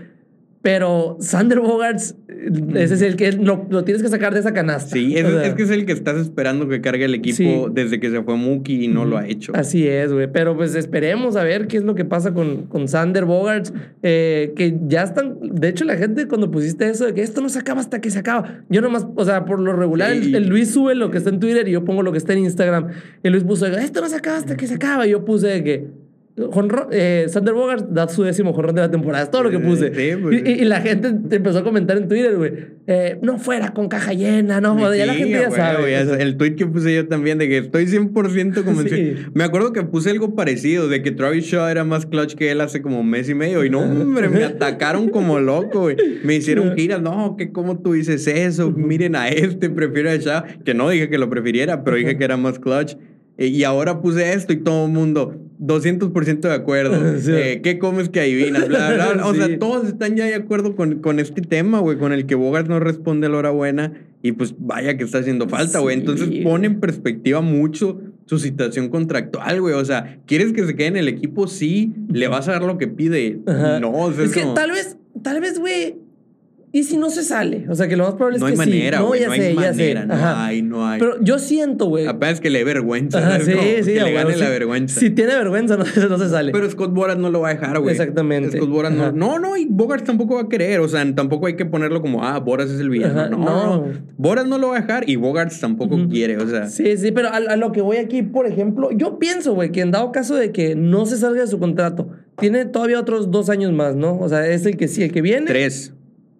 Pero Sander Bogarts, ese es el que lo, lo, tienes que sacar de esa canasta. Sí, es, es, que es el que estás esperando que cargue el equipo desde que se fue Mookie y no lo ha hecho. Así es, güey. Pero pues esperemos a ver qué es lo que pasa con, con Sander Bogarts, eh, que ya están. De hecho, la gente cuando pusiste eso de que esto no se acaba hasta que se acaba. Yo nomás, o sea, por lo regular, el, Luis sube lo que está en Twitter y yo pongo lo que está en Instagram. Y Luis puso, esto no se acaba hasta que se acaba. Y yo puse que eh, Sander Bogart da su décimo jonrón de la temporada. Es todo lo que puse. Pues, y, la gente empezó a comentar en Twitter, güey. Eh, no fuera con caja llena, no, ya la gente ya sabe. el tweet que puse yo también de que estoy 100% convencido. Me acuerdo que puse algo parecido, de que Travis Shaw era más clutch que él hace como un mes y medio. Y no, hombre, me atacaron como loco, güey. Me hicieron giras. No, que cómo tú dices eso. Miren a este, prefiero a Shaw. Que no dije que lo prefiriera, pero dije que era más clutch. Y ahora puse esto y todo el mundo, 200% de acuerdo. Eh, ¿Qué comes que adivinas? O sea, todos están ya de acuerdo con, con este tema, güey, con el que Bogart no responde a la hora buena. Y pues vaya que está haciendo falta, güey. Entonces pone en perspectiva mucho su situación contractual, güey. O sea, ¿quieres que se quede en el equipo? Sí. ¿Le vas a dar lo que pide? No, o sea, es que tal vez, tal vez, güey, ¿Y si no se sale? O sea, que lo más probable es que manera, sí. No, ya no sé, hay manera, No hay, no hay. Pero yo siento, güey. Apenas que le dé vergüenza. sí, sí. Que le gane la vergüenza. Si tiene vergüenza, no, no, se sale. Pero Scott Boras no lo va a dejar, güey. Exactamente. Scott Boras no. No, no, y Bogart tampoco va a querer. O sea, tampoco hay que ponerlo como, ah, Boras es el villano. No, no, Boras no lo va a dejar y Bogart tampoco quiere, o sea. Sí, sí, pero a, a lo que voy aquí, por ejemplo, yo pienso, güey, que en dado caso de que no se salga de su contrato, tiene todavía otros dos años más, ¿no? O sea, es el que sí, el que viene. Tres.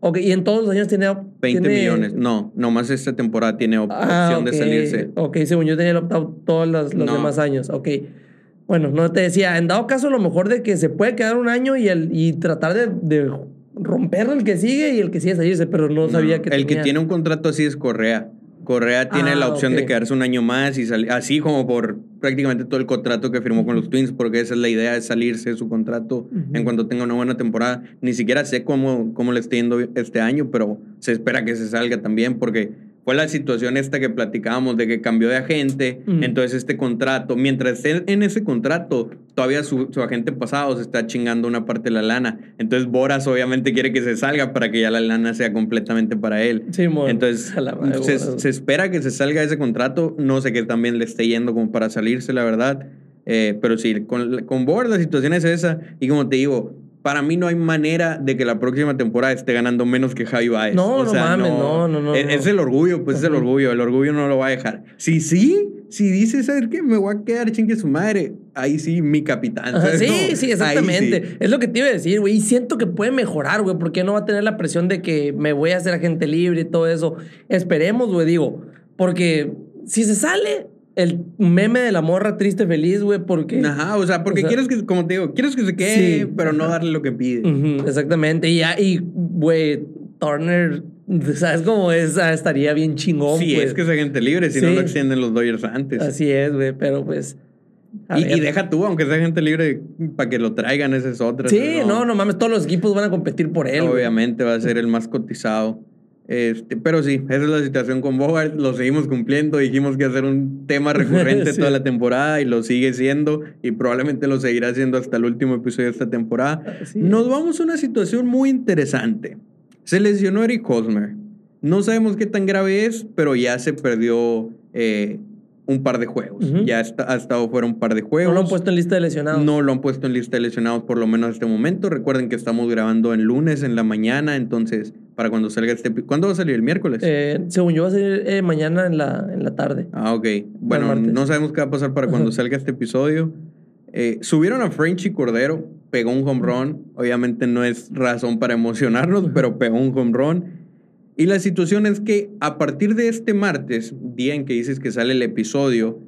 Ok, y en todos los años tiene... 20 millones. No, nomás esta temporada tiene ah, opción de salirse. Ok, según yo tenía el opt-out todos los, demás años. Ok. Bueno, no te decía, en dado caso, a lo mejor de que se puede quedar un año y, el, y tratar de, de romper el que sigue y el que sigue salirse, pero no, sabía que El que tiene un contrato así es Correa. Correa tiene la ah, opción de quedarse un año más y salir, así como por prácticamente todo el contrato que firmó con los Twins, porque esa es la idea, es salirse de su contrato en cuanto tenga una buena temporada. Ni siquiera sé cómo, cómo le está yendo este año, pero se espera que se salga también, porque fue la situación esta que platicábamos de que cambió de agente, entonces este contrato, mientras esté en ese contrato, todavía su, agente pasado se está chingando una parte de la lana. Entonces Boras obviamente quiere que se salga para que ya la lana sea completamente para él. Sí, entonces se, espera que se salga ese contrato, no sé qué también le esté yendo como para salirse, la verdad. Eh, pero sí, con, con Boras la situación es esa y como te digo, para mí no hay manera de que la próxima temporada esté ganando menos que Javi Baez. No, no mames, no, no, no. Es, el orgullo, pues es el orgullo. El orgullo no lo va a dejar. Si sí, si dice, ¿sabes qué? Me voy a quedar chingue su madre. Ahí sí, mi capitán. sí, sí, exactamente. Es lo que te iba a decir, güey. Y siento que puede mejorar, güey, porque no va a tener la presión de que me voy a hacer agente libre y todo eso. Esperemos, güey, digo. Porque si se sale, el meme de la morra triste feliz, güey, porque... Ajá, o sea, porque quieres que, como te digo, quieres que se quede, pero no darle lo que pide. exactamente. Y ya, y, güey, Turner, ¿sabes cómo es? Ah, estaría bien chingón, Sí, es que es agente libre, si no lo extienden los Dodgers antes. Así es, güey, pero pues... Y, y, deja tú, aunque sea gente libre, para que lo traigan, esa es otra. Sí, no, no mames, todos los equipos van a competir por él. Obviamente va a ser el más cotizado. Este, pero sí, esa es la situación con Bogart. Lo seguimos cumpliendo. Dijimos que hacer un tema recurrente toda la temporada y lo sigue siendo. Y probablemente lo seguirá haciendo hasta el último episodio de esta temporada. Nos vamos a una situación muy interesante. Se lesionó Eric Hosmer. No sabemos qué tan grave es, pero ya se perdió eh, un par de juegos. Ya ha estado fuera un par de juegos. No lo han puesto en lista de lesionados. No lo han puesto en lista de lesionados por lo menos en este momento. Recuerden que estamos grabando en lunes en la mañana, entonces para cuando salga este... ¿Cuándo va a salir? ¿El miércoles? Eh, según yo va a salir eh, mañana en la, en la tarde. Ah, ok. Bueno, no sabemos qué va a pasar para cuando salga este episodio. Eh, subieron a Frenchy Cordero, pegó un home run. Obviamente no es razón para emocionarnos, pero pegó un home run. Y la situación es que a partir de este martes, día en que dices que sale el episodio,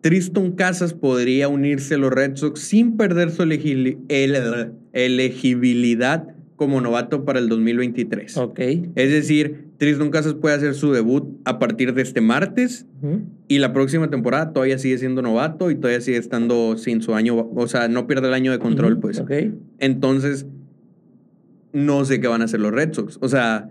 Tristan Casas podría unirse a los Red Sox sin perder su elegibilidad como novato para el 2023. Ok. Es decir, Tristan Casas puede hacer su debut a partir de este martes y la próxima temporada todavía sigue siendo novato y todavía sigue estando sin su año, o sea, no pierde el año de control, pues. Ok. Entonces, no sé qué van a hacer los Red Sox. O sea,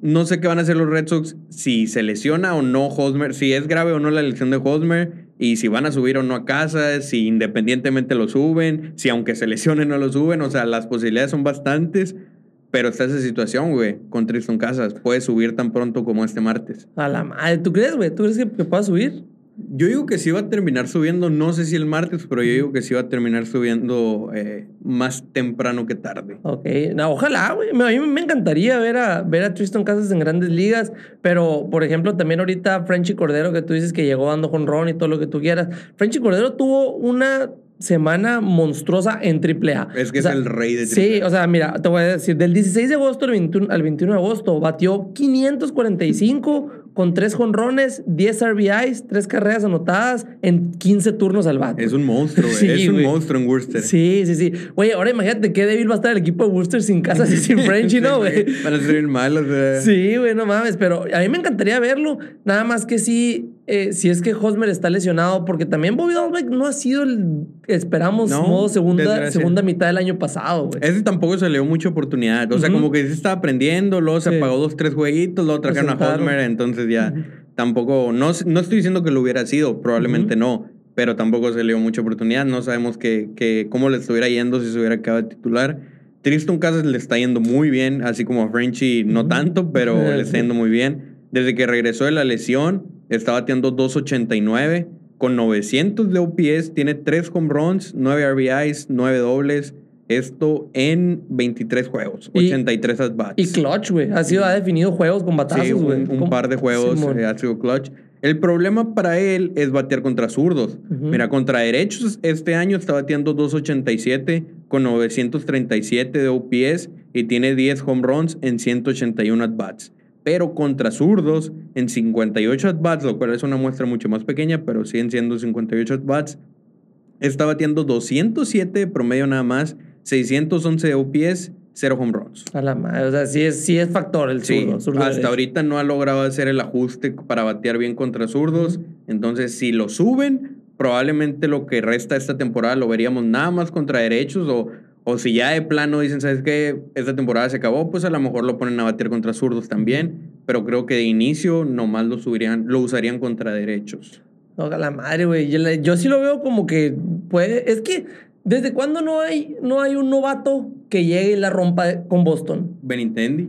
no sé qué van a hacer los Red Sox si se lesiona o no Hosmer, si es grave o no la lesión de Hosmer y si van a subir o no a casa, si independientemente lo suben, si aunque se lesione no lo suben, o sea, las posibilidades son bastantes, Pero está esa situación, güey, con Tristan Casas. Puede subir tan pronto como este martes. A la madre. ¿Tú crees, güey? ¿Tú crees que, que pueda subir? Yo digo que sí va a terminar subiendo, no sé si el martes, pero yo digo que sí va a terminar subiendo eh, más temprano que tarde. Ok, no, ojalá, güey. A mí me encantaría ver a, ver a Tristan Casas en grandes ligas, pero por ejemplo, también ahorita Frenchy Cordero, que tú dices que llegó dando con Ron y todo lo que tú quieras. Frenchy Cordero tuvo una semana monstruosa en AAA. Es que es el rey de AAA. Sí, o sea, mira, te voy a decir, del 16 de agosto al 21, al 21 de agosto batió 545 con 3 jonrones, 10 RBIs, 3 carreras anotadas en 15 turnos al bate. Es un monstruo, güey. Sí, es un monstruo en Worcester. Sí, sí, sí. Oye, ahora imagínate qué débil va a estar el equipo de Worcester sin casas y sin Frenchy, ¿no, güey? Van a ser bien malos, güey. Sí, güey, no mames, pero a mí me encantaría verlo. Nada más que sí, eh, si es que Hosmer está lesionado, porque también Bobby Dalbeck no ha sido el esperamos No, modo segunda, segunda mitad del año pasado, güey. Ese tampoco se le dio mucha oportunidad. O sea, Ujú. como que sí estaba aprendiendo, luego se Sí. apagó dos, tres jueguitos, luego trajeron a. Hosmer, entonces ya tampoco, no, no estoy diciendo que lo hubiera sido, probablemente no, pero tampoco se le dio mucha oportunidad. No sabemos que, que cómo le estuviera yendo si se hubiera quedado de titular. Tristan Casas le está yendo muy bien, así como a Frenchy no tanto, pero le está yendo muy bien. Desde que regresó de la lesión, está bateando 2.89 con 900 de OPS, tiene 3 home runs, 9 RBIs, 9 dobles. Esto en 23 juegos, Y- 83 at-bats. Y clutch, güey. Ha sido, ha definido juegos con Sí, batazos, güey. un, un Con- par de juegos eh, ha sido clutch. El problema para él es batear contra zurdos. Ujú. Mira, contra derechos este año está bateando 2.87 con 937 de OPS y tiene 10 home runs en 181 at-bats. Pero contra zurdos, en 58 at-bats, lo cual es una muestra mucho más pequeña, pero siguen siendo 58 at-bats, está bateando 207 de promedio nada más, 611 de OPS, 0 home runs. A la madre. O sea, sí es, sí es factor el Sí, zurdo. zurdo hasta derecho. ahorita no ha logrado hacer el ajuste para batear bien contra zurdos. Entonces, si lo suben, probablemente lo que resta esta temporada lo veríamos nada más contra derechos o, o si ya de plano dicen, ¿sabes qué? Esta temporada se acabó, pues a lo mejor lo ponen a batear contra zurdos también. Pero creo que de inicio nomás lo, subirían, lo usarían contra derechos. No, la madre, güey. Yo, yo sí lo veo como que puede. Es que, ¿desde cuándo no hay, no hay un novato que llegue y la rompa con Boston? Benintendi,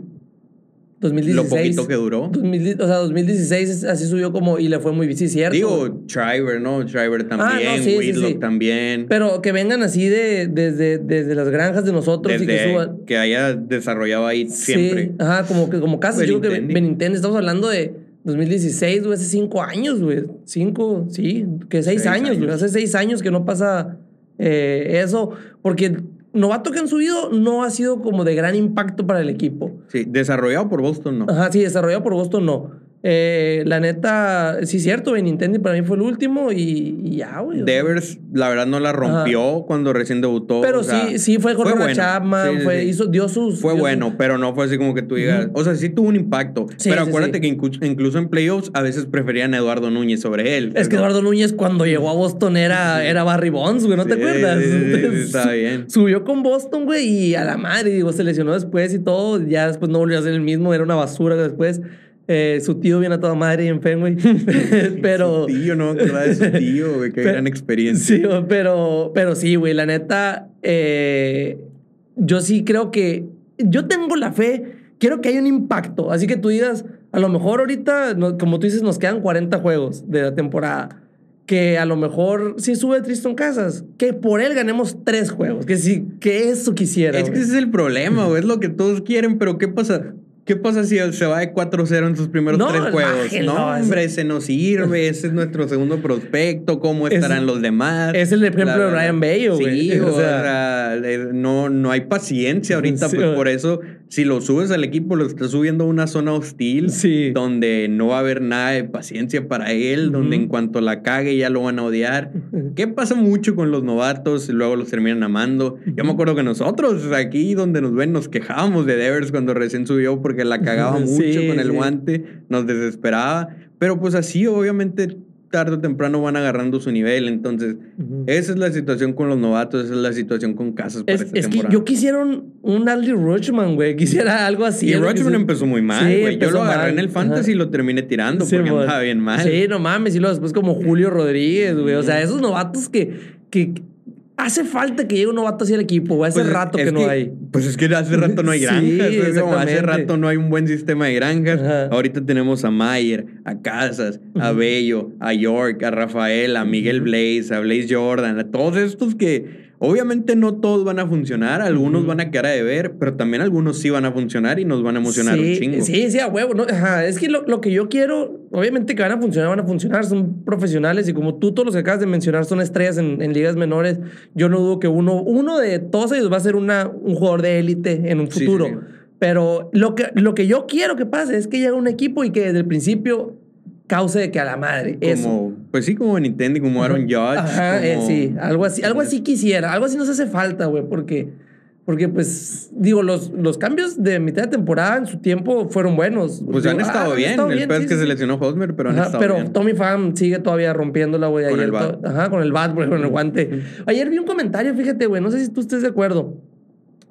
2016. lo poquito que duró. 2000 o sea, 2016 es- así subió como y le fue muy bien, sí, cierto. Digo, Triver, ¿no? Triver también, Ah, no, sí, sí, Whitlock sí. también. Pero que vengan así de, desde, desde las granjas de nosotros y que suban. que haya desarrollado ahí siempre. Sí, ajá, como que como casas. Yo creo que Benintendi. Estamos hablando de 2016, güey, hace cinco años, güey. Cinco, sí, que seis, Seis años, güey. años. Hace seis años que no pasa eh, eso. Porque novato que han subido no ha sido como de gran impacto para el equipo. Sí, desarrollado por Boston, no. Ajá, sí, desarrollado por Boston no. Eh, la neta, sí, cierto, Benintendi para mí fue el último y, y ya, güey. Devers, la verdad, no la rompió cuando recién debutó. Pero o sea, sí, sí fue Jorge bueno. Chapman, Sí, fue, sí. hizo, dio sus. Fue dio bueno, sus- pero no fue así como que tú digas. O sea, sí tuvo un impacto. Sí, pero acuérdate que inclu- incluso en playoffs a veces preferían a Eduardo Núñez sobre él. Es que. Eduardo Núñez cuando llegó a Boston era, era Barry Bonds, güey, ¿no te acuerdas? sí, está bien. Subió con Boston, güey, y a la madre, digo, se lesionó después y todo. Ya después no volvió a ser el mismo, era una basura después. Eh, su tío viene a toda madre en Fenway. pero. Su tío, no me acordaba de su tío, güey. Qué Pero- gran experiencia. Sí, pero, pero sí, güey, la neta, eh, yo sí creo que, yo tengo la fe, quiero que haya un impacto, así que tú digas, a lo mejor ahorita, como tú dices, nos quedan 40 juegos de la temporada, que a lo mejor sí sube Tristan Casas, que por él ganemos tres juegos, que sí, que eso quisiera. Es que ese es el problema, güey. Es lo que todos quieren, pero ¿qué pasa? ¿Qué pasa si se va de 4-0 en sus primeros No, tres juegos? bájenlo, no, hombre, ese no sirve. Ese es nuestro segundo prospecto. ¿Cómo Es- estarán los demás? es el ejemplo de. Ryan Bello, güey. Sí, O o sea- sea, no, no hay paciencia ahorita. Sí, pues por eso, si lo subes al equipo, lo estás subiendo a una zona hostil. Sí. Donde no va a haber nada de paciencia para él. Donde Ujú. en cuanto la cague ya lo van a odiar. ¿Qué pasa mucho con los novatos y luego los terminan amando? Yo me acuerdo que nosotros aquí donde nos ven nos quejábamos de Devers cuando recién subió porque la cagaba Sí, mucho con el sí. guante, nos desesperaba, pero pues así obviamente tarde o temprano van agarrando su nivel, entonces esa es la situación con los novatos, esa es la situación con Casas para Es, esta es que yo quisiera un, un Rutschman, güey. Quisiera algo así. y Rochman empezó muy mal, Sí, güey. Yo lo agarré mal. en el fantasy y lo terminé tirando Sí, porque andaba bien mal. Sí, no mames. Y luego después como Julio Rodríguez, güey. O sea, esos novatos que, que hace falta que llegue un novato hacia el equipo, güey. Hace Pues, rato que, no hay. Pues es que hace rato no hay granjas. como hace rato no hay un buen sistema de granjas. Ajá. Ahorita tenemos a Mayer, a Casas, a Bello, a York, a Rafael, a Miguel Blaze, a Blaze Jordan, a todos estos que obviamente no todos van a funcionar. Algunos van a quedar a deber, pero también algunos sí van a funcionar y nos van a emocionar sí, un chingo. Sí, sí, a huevo. ¿no? Ajá, Es que lo, lo que yo quiero, obviamente que van a funcionar, van a funcionar, son profesionales y como tú, todos los que acabas de mencionar son estrellas en, en ligas menores, yo no dudo que uno, uno de todos ellos va a ser una, un jugador de élite en un Sí, futuro. sí. Pero lo que, lo que yo quiero que pase es que llegue un equipo y que desde el principio cause de que a la madre. eso. Como, pues sí, como Nintendo como Aaron Judge. Ajá, eh, como- sí, algo así, algo así quisiera, algo así nos hace falta, güey, porque, porque pues, digo, los, los cambios de mitad de temporada en su tiempo fueron buenos. Pues Digo, han estado ah, bien. estado el bien, sí, que sí, se sí. lesionó Hosmer, pero han Ajá, estado pero bien. Tommy Pham sigue todavía rompiéndola, güey. Con el bat. Ajá, con el bat, güey, con el guante. Ayer vi un comentario, fíjate, güey, no sé si tú estés de acuerdo,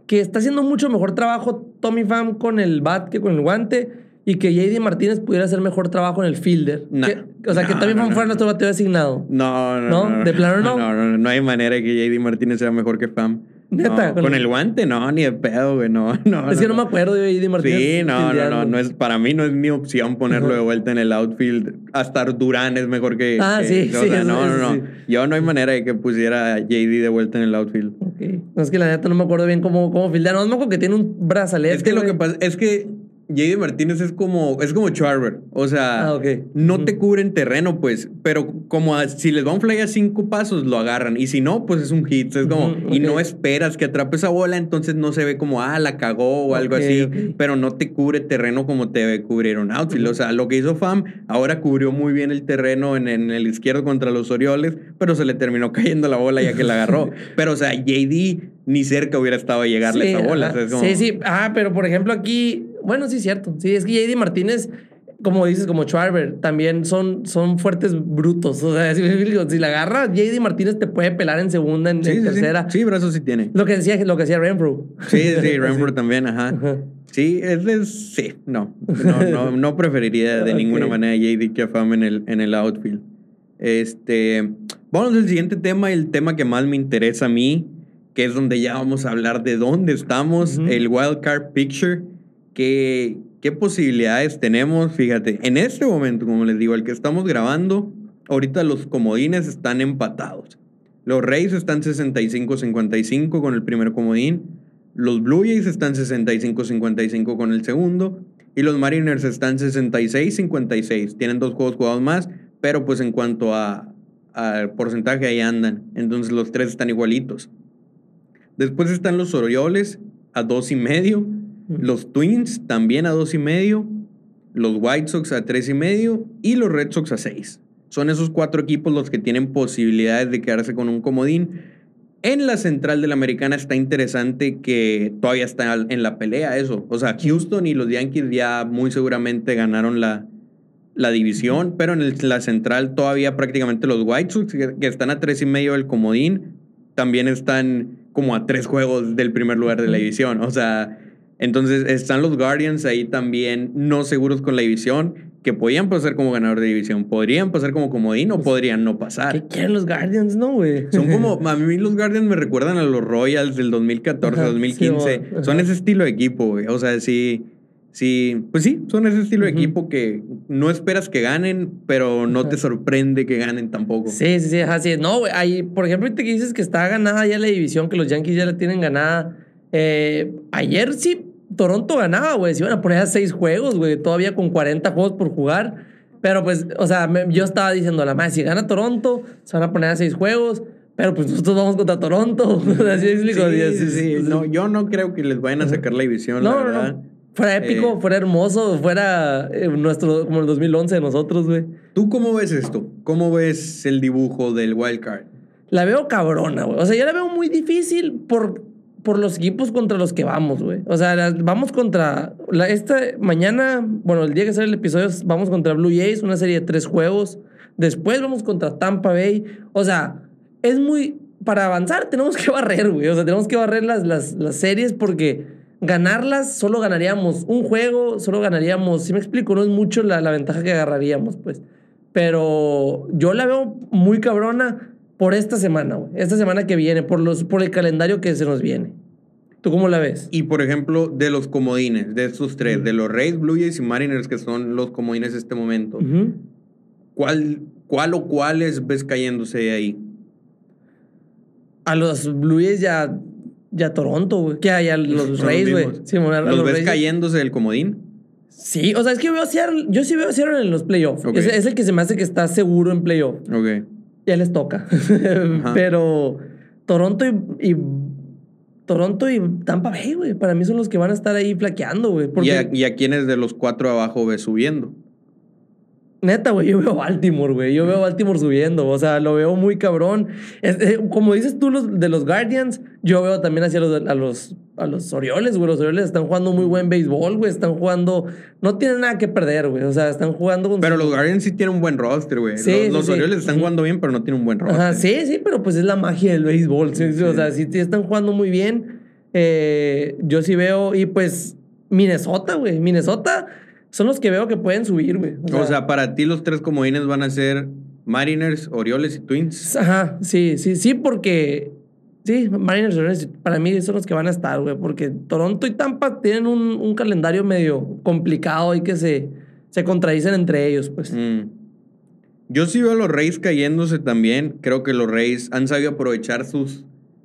que está haciendo mucho mejor trabajo Tommy Pham con el bat que con el guante y que JD Martínez pudiera hacer mejor trabajo en el fielder. No. Que- o sea, que No, Tommy no, no, fuera no. nuestro bateo asignado. No, no, ¿No? no, ¿De plano no? No, no, no hay manera de que JD Martínez sea mejor que Fam. Neta, No, con con, el- el guante, no, ni de pedo, güey, no, no. es que no me acuerdo de JD Martínez. Sí, no, no, no, no es, para mí no es mi opción ponerlo de vuelta en el outfield. Hasta Durán es mejor que. Ah, que- sí, o sí, sea, eso- no, no, eso no. sí. Yo no hay manera de que pusiera a JD de vuelta en el outfield. Ok. No, es que la neta no me acuerdo bien cómo, cómo fildea. No, acuerdo que tiene un brazalete. Es que lo güey. que pasa es que JD Martínez es como, es como Charver. O sea, Ah, no te cubren terreno, pues, pero como a- si les va un fly a cinco pasos, lo agarran. Y si no, pues es un hit. Es como, y no esperas que atrape esa bola, entonces no se ve como, ah, la cagó o algo así. Pero no te cubre terreno como te un outfield. O sea, lo que hizo Fam, ahora cubrió muy bien el terreno en, en el izquierdo contra los Orioles, pero se le terminó cayendo la bola ya que la agarró. pero, o sea, JD ni cerca hubiera estado a llegarle Sí, esa bola. ajá. O sea, es como- Sí, sí. Ah, pero por ejemplo aquí, bueno, sí es cierto. Sí, es que JD Martínez, como dices, como Schwarber, también son, son fuertes brutos. O sea, si, si la agarra, JD Martínez te puede pelar en segunda, en, Sí, en sí, sí. tercera. Sí, brazos sí tiene. Lo que decía, lo que decía Renfro. Sí, sí, Renfrew también, ajá. Ajá. Sí, es de, sí, no, no, no, no preferiría de ninguna manera JD que a Fam en el, en el outfield. Este, vamos al siguiente tema, el tema que más me interesa a mí, que es donde ya vamos a hablar de dónde estamos, Ujú. el Wild Card Picture, que, qué posibilidades tenemos, fíjate, en este momento, como les digo, el que estamos grabando, ahorita los comodines están empatados. Los Rays están 65-55 con el primer comodín. Los Blue Jays están 65-55 con el segundo. Y los Mariners están 66-56. Tienen dos juegos jugados más. Pero pues en cuanto a, al porcentaje ahí andan. Entonces los tres están igualitos. Después están los Orioles a dos y medio. Los Twins también a dos y medio. Los White Sox a tres y medio. Y los Red Sox a seis. Son esos cuatro equipos los que tienen posibilidades de quedarse con un comodín. En la central de la americana está interesante que todavía está en la pelea eso. O sea, Houston y los Yankees ya muy seguramente ganaron la, la división, pero en el- la central todavía prácticamente los White Sox, que, que están a tres y medio del comodín, también están como a tres juegos del primer lugar de la división. O sea, entonces están los Guardians ahí también no seguros con la división, que podían pasar como ganador de división, podrían pasar como comodín o podrían no pasar. ¿Qué quieren los Guardians, no, güey? Son como, a mí los Guardians me recuerdan a los Royals del 2014, Ajá, 2015. sí, ajá. son ese estilo de equipo, güey. O sea, sí, sí, pues sí, son ese estilo de equipo que no esperas que ganen, pero no te sorprende que ganen tampoco. Sí, sí, sí, así es. No, güey, ahí, por ejemplo, que dices que está ganada ya la división, que los Yankees ya la tienen ganada. eh, ayer sí, Toronto ganaba, güey. Se iban a poner a seis juegos, güey, todavía con 40 juegos por jugar. Pero pues, o sea, me- yo estaba diciendo, la madre, si gana Toronto, se van a poner a seis juegos. Pero pues nosotros vamos contra Toronto. Así explico. Sí, Sí, sí, sí. No, yo no creo que les vayan a sacar la división, la No, no, verdad. no. Fuera épico, Eh, fuera hermoso, fuera eh, nuestro, como el 2011 de nosotros, güey. ¿Tú cómo ves esto? ¿Cómo ves el dibujo del wild card? La veo cabrona, güey. O sea, yo la veo muy difícil por, por los equipos contra los que vamos, güey. O sea, vamos contra. La, esta mañana, bueno, el día que sale el episodio, vamos contra Blue Jays, una serie de tres juegos. Después vamos contra Tampa Bay. O sea, es muy. Para avanzar, tenemos que barrer, güey. O sea, tenemos que barrer las, las, las series porque ganarlas solo ganaríamos un juego, solo ganaríamos. Si me explico, no es mucho la, la ventaja que agarraríamos, pues. Pero yo la veo muy cabrona. por esta semana, güey. Esta semana que viene, por, los, por el calendario que se nos viene. ¿Tú cómo la ves? Y por ejemplo, de los comodines, de estos tres, de los Rays, Blue Jays y Mariners, que son los comodines de este momento, ¿cuál, ¿cuál o cuáles ves cayéndose de ahí? A los Blue Jays ya, ya Toronto, güey. Que hay a los Rays, güey. ¿Los, ves cayéndose del comodín? Sí, o sea, es que veo a Seattle, yo sí veo a Seattle en los playoffs. Es, el que se me hace que está seguro en playoff. Ok. Ya les toca. Pero Toronto y Toronto y Tampa Bay, güey. Para mí son los que van a estar ahí flaqueando, güey. ¿Y, a, ¿Y a quiénes de los cuatro abajo ves subiendo? Neta, güey, yo veo Baltimore, güey. Yo veo Baltimore subiendo. O sea, lo veo muy cabrón. Eh, como dices tú los, de los Guardians, yo veo también hacia los, a, los, a los Orioles, güey. Los Orioles están jugando muy buen béisbol, güey. Están jugando. No tienen nada que perder, güey. O sea, están jugando con. Pero los Guardians sí tienen un buen roster, güey. Sí, los, Orioles están jugando bien, pero no tienen un buen roster. Ajá, sí, sí, pero pues es la magia del béisbol. O sea, sí, están jugando muy bien. Eh, yo sí veo. Y pues, Minnesota, güey. Minnesota son los que veo que pueden subir, güey. O, sea, para ti los tres comodines van a ser Mariners, Orioles y Twins. Ajá, sí, sí, sí, porque. Sí, Mariners, Orioles, para mí son los que van a estar, güey. Porque Toronto y Tampa tienen un, calendario medio complicado y que se, se contradicen entre ellos, pues. Mm. Yo sí veo a los Reyes cayéndose también. Creo que los Reyes han sabido aprovechar sus,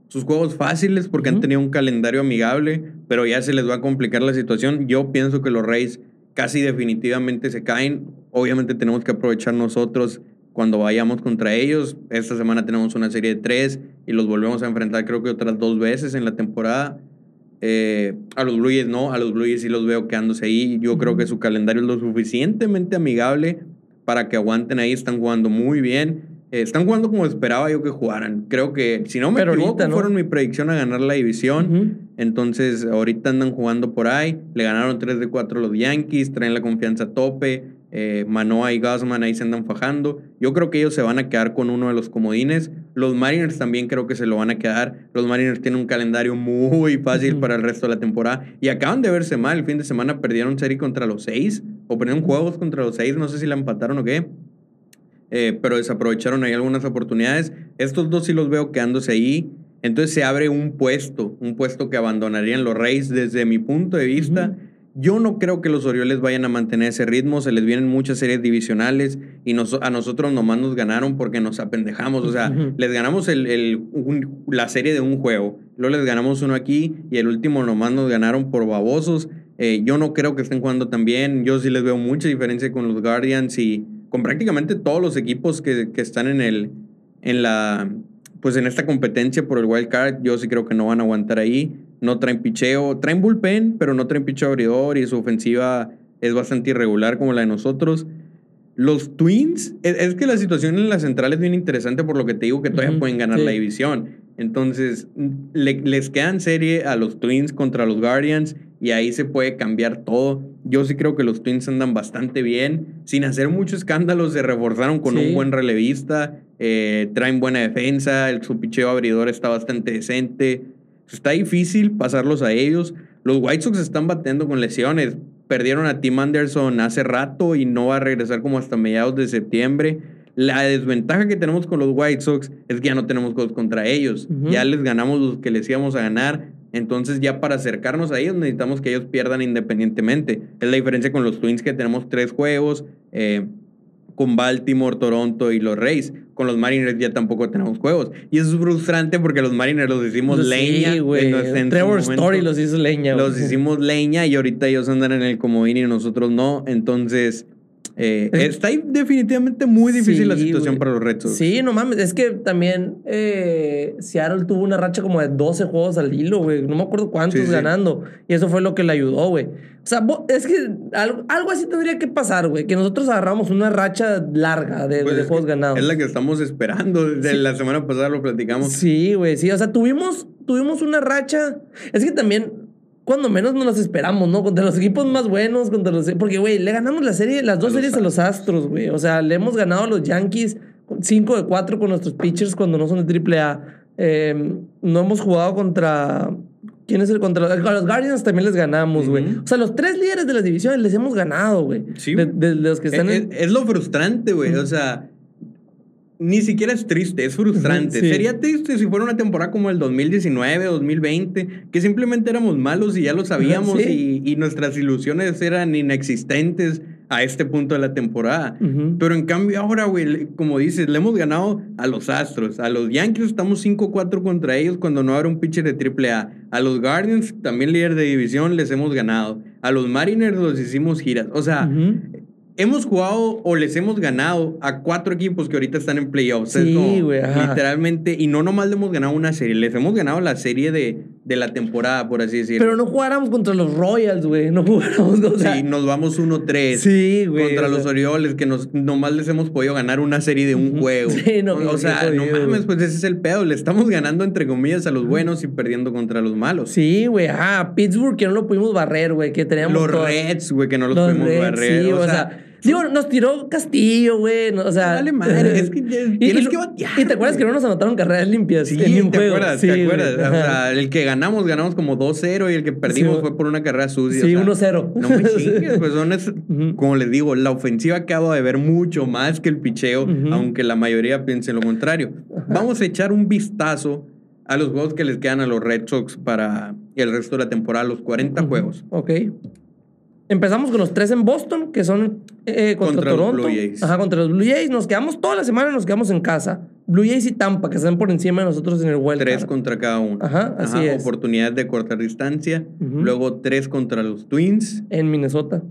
sus juegos fáciles porque han tenido un calendario amigable, pero ya se les va a complicar la situación. Yo pienso que los Reyes casi definitivamente se caen. Obviamente tenemos que aprovechar nosotros cuando vayamos contra ellos. Esta semana tenemos una serie de tres y los volvemos a enfrentar creo que otras dos veces en la temporada. Eh, a los Blue Jays no, a los Blue Jays sí los veo quedándose ahí. Yo creo que su calendario es lo suficientemente amigable para que aguanten ahí. Están jugando muy bien. Eh, están jugando como esperaba yo que jugaran. Creo que, si no me equivoco, fueron mi predicción a ganar la división. Entonces, ahorita andan jugando por ahí. Le ganaron 3 de 4 los Yankees, traen la confianza a tope. Eh, Manoa y Gassman ahí se andan fajando. Yo creo que ellos se van a quedar con uno de los comodines. Los Mariners también creo que se lo van a quedar. Los Mariners tienen un calendario muy fácil para el resto de la temporada. Y acaban de verse mal. El fin de semana perdieron serie contra los seis. O perdieron juegos contra los seis. No sé si la empataron o qué. Eh, pero desaprovecharon ahí algunas oportunidades. Estos dos sí los veo quedándose ahí. Entonces se abre un puesto, un puesto que abandonarían los Reyes desde mi punto de vista. Yo no creo que los Orioles vayan a mantener ese ritmo, se les vienen muchas series divisionales y a nosotros nomás nos ganaron porque nos apendejamos, o sea, les ganamos el, la serie de un juego, luego les ganamos uno aquí y el último nomás nos ganaron por babosos. Eh, yo no creo que estén jugando tan bien, yo sí les veo mucha diferencia con los Guardians y con prácticamente todos los equipos que, que están en el en la pues en esta competencia por el wild card, yo sí creo que no van a aguantar ahí. No traen picheo, traen bullpen, pero no traen picheo abridor y su ofensiva es bastante irregular como la de nosotros. Los Twins, es, que la situación en la central es bien interesante por lo que te digo que todavía pueden ganar la división. Entonces, les quedan serie a los Twins contra los Guardians y ahí se puede cambiar todo. Yo sí creo que los Twins andan bastante bien, sin hacer mucho escándalo, se reforzaron con un buen relevista, eh, traen buena defensa, el, su picheo abridor está bastante decente. Está difícil pasarlos a ellos. Los White Sox están batiendo con lesiones. Perdieron a Tim Anderson hace rato y no va a regresar como hasta mediados de septiembre. La desventaja que tenemos con los White Sox es que ya no tenemos juegos contra ellos. Ya les ganamos los que les íbamos a ganar. Entonces ya para acercarnos a ellos necesitamos que ellos pierdan independientemente. Es la diferencia con los Twins que tenemos tres juegos. Eh, con Baltimore, Toronto y los Rays. Con los Mariners ya tampoco tenemos juegos. Y eso es frustrante porque los Mariners los hicimos pues leña. güey. Trevor Story los hizo leña. Los hicimos leña y ahorita ellos andan en el comodín y nosotros no. Entonces, eh, está definitivamente muy difícil la situación para los retos. Sí, no mames. Es que también eh, Seattle tuvo una racha como de 12 juegos al hilo, güey. No me acuerdo cuántos ganando. Y eso fue lo que le ayudó, güey. O sea, es que algo, así tendría que pasar, güey. Que nosotros agarramos una racha larga de, pues juegos ganados. Es la que estamos esperando. Desde la semana pasada lo platicamos. Sí, güey. Sí, o sea, tuvimos, tuvimos una racha. Es que también cuando menos nos las esperamos, ¿no? Contra los equipos más buenos, contra los... Porque, güey, le ganamos la serie, las dos series a los Astros, güey. O sea, le hemos ganado a los Yankees 5 de 4 con nuestros pitchers cuando no son de AAA. Eh, em, no hemos jugado contra... ¿Quién es el contra? A los Guardians también les ganamos, güey. O sea, los tres líderes de las divisiones les hemos ganado, güey. Sí. De, los que están es, es lo frustrante, güey. O sea, ni siquiera es triste, es frustrante. Sí. Sería triste si fuera una temporada como el 2019, 2020, que simplemente éramos malos y ya lo sabíamos Sí. y, y nuestras ilusiones eran inexistentes a este punto de la temporada. Pero en cambio ahora, güey, como dices, le hemos ganado a los Astros. A los Yankees estamos 5-4 contra ellos cuando no era un pitcher de AAA. A los Guardians, también líder de división, les hemos ganado. A los Mariners los hicimos giras. O sea. Hemos jugado o les hemos ganado a cuatro equipos que ahorita están en playoffs. Sí, güey. Literalmente, y no nomás le hemos ganado una serie, les hemos ganado la serie de, de la temporada, por así decirlo. Pero no jugáramos contra los Royals, güey. No jugáramos contra. Sí, nos vamos 1-3. Sí, güey. Contra o los Orioles, que nos, nomás les hemos podido ganar una serie de un juego. Sí, no, o qué sea, no mames, pues ese es el pedo. Le estamos ganando, entre comillas, a los buenos y perdiendo contra los malos. Sí, güey. Ah, Pittsburgh que no lo pudimos barrer, güey. Que teníamos. los Reds, güey, que no los, los pudimos Reds, barrer. Sí, o, sea, Digo, nos tiró Castillo, güey. no, o sea. Vale madre, es que Y- tienes y- que batear, Y te acuerdas güey. que no nos anotaron carreras limpias. Sí, en un ¿te juego? acuerdas? Sí, ¿Te güey, acuerdas? O sea, el que ganamos, ganamos como 2-0 y el que perdimos Sí, fue por una carrera sucia. Sí, o sea, 1-0. No me chingues, pues son es- como les digo, la ofensiva acaba de ver mucho más que el picheo, aunque la mayoría piense lo contrario. Vamos a echar un vistazo a los juegos que les quedan a los Red Sox para el resto de la temporada, los 40 Ujú. juegos. Ok. Empezamos con los tres en Boston, que son eh, contra, Contra los Toronto. Blue Jays. Ajá, contra los Blue Jays. Nos quedamos toda la semana, nos quedamos en casa. Blue Jays y Tampa, que están por encima de nosotros en el Wild Tres Card. contra cada uno. Ajá, así es. Oportunidad de cortar distancia. Luego tres contra los Twins En Minnesota.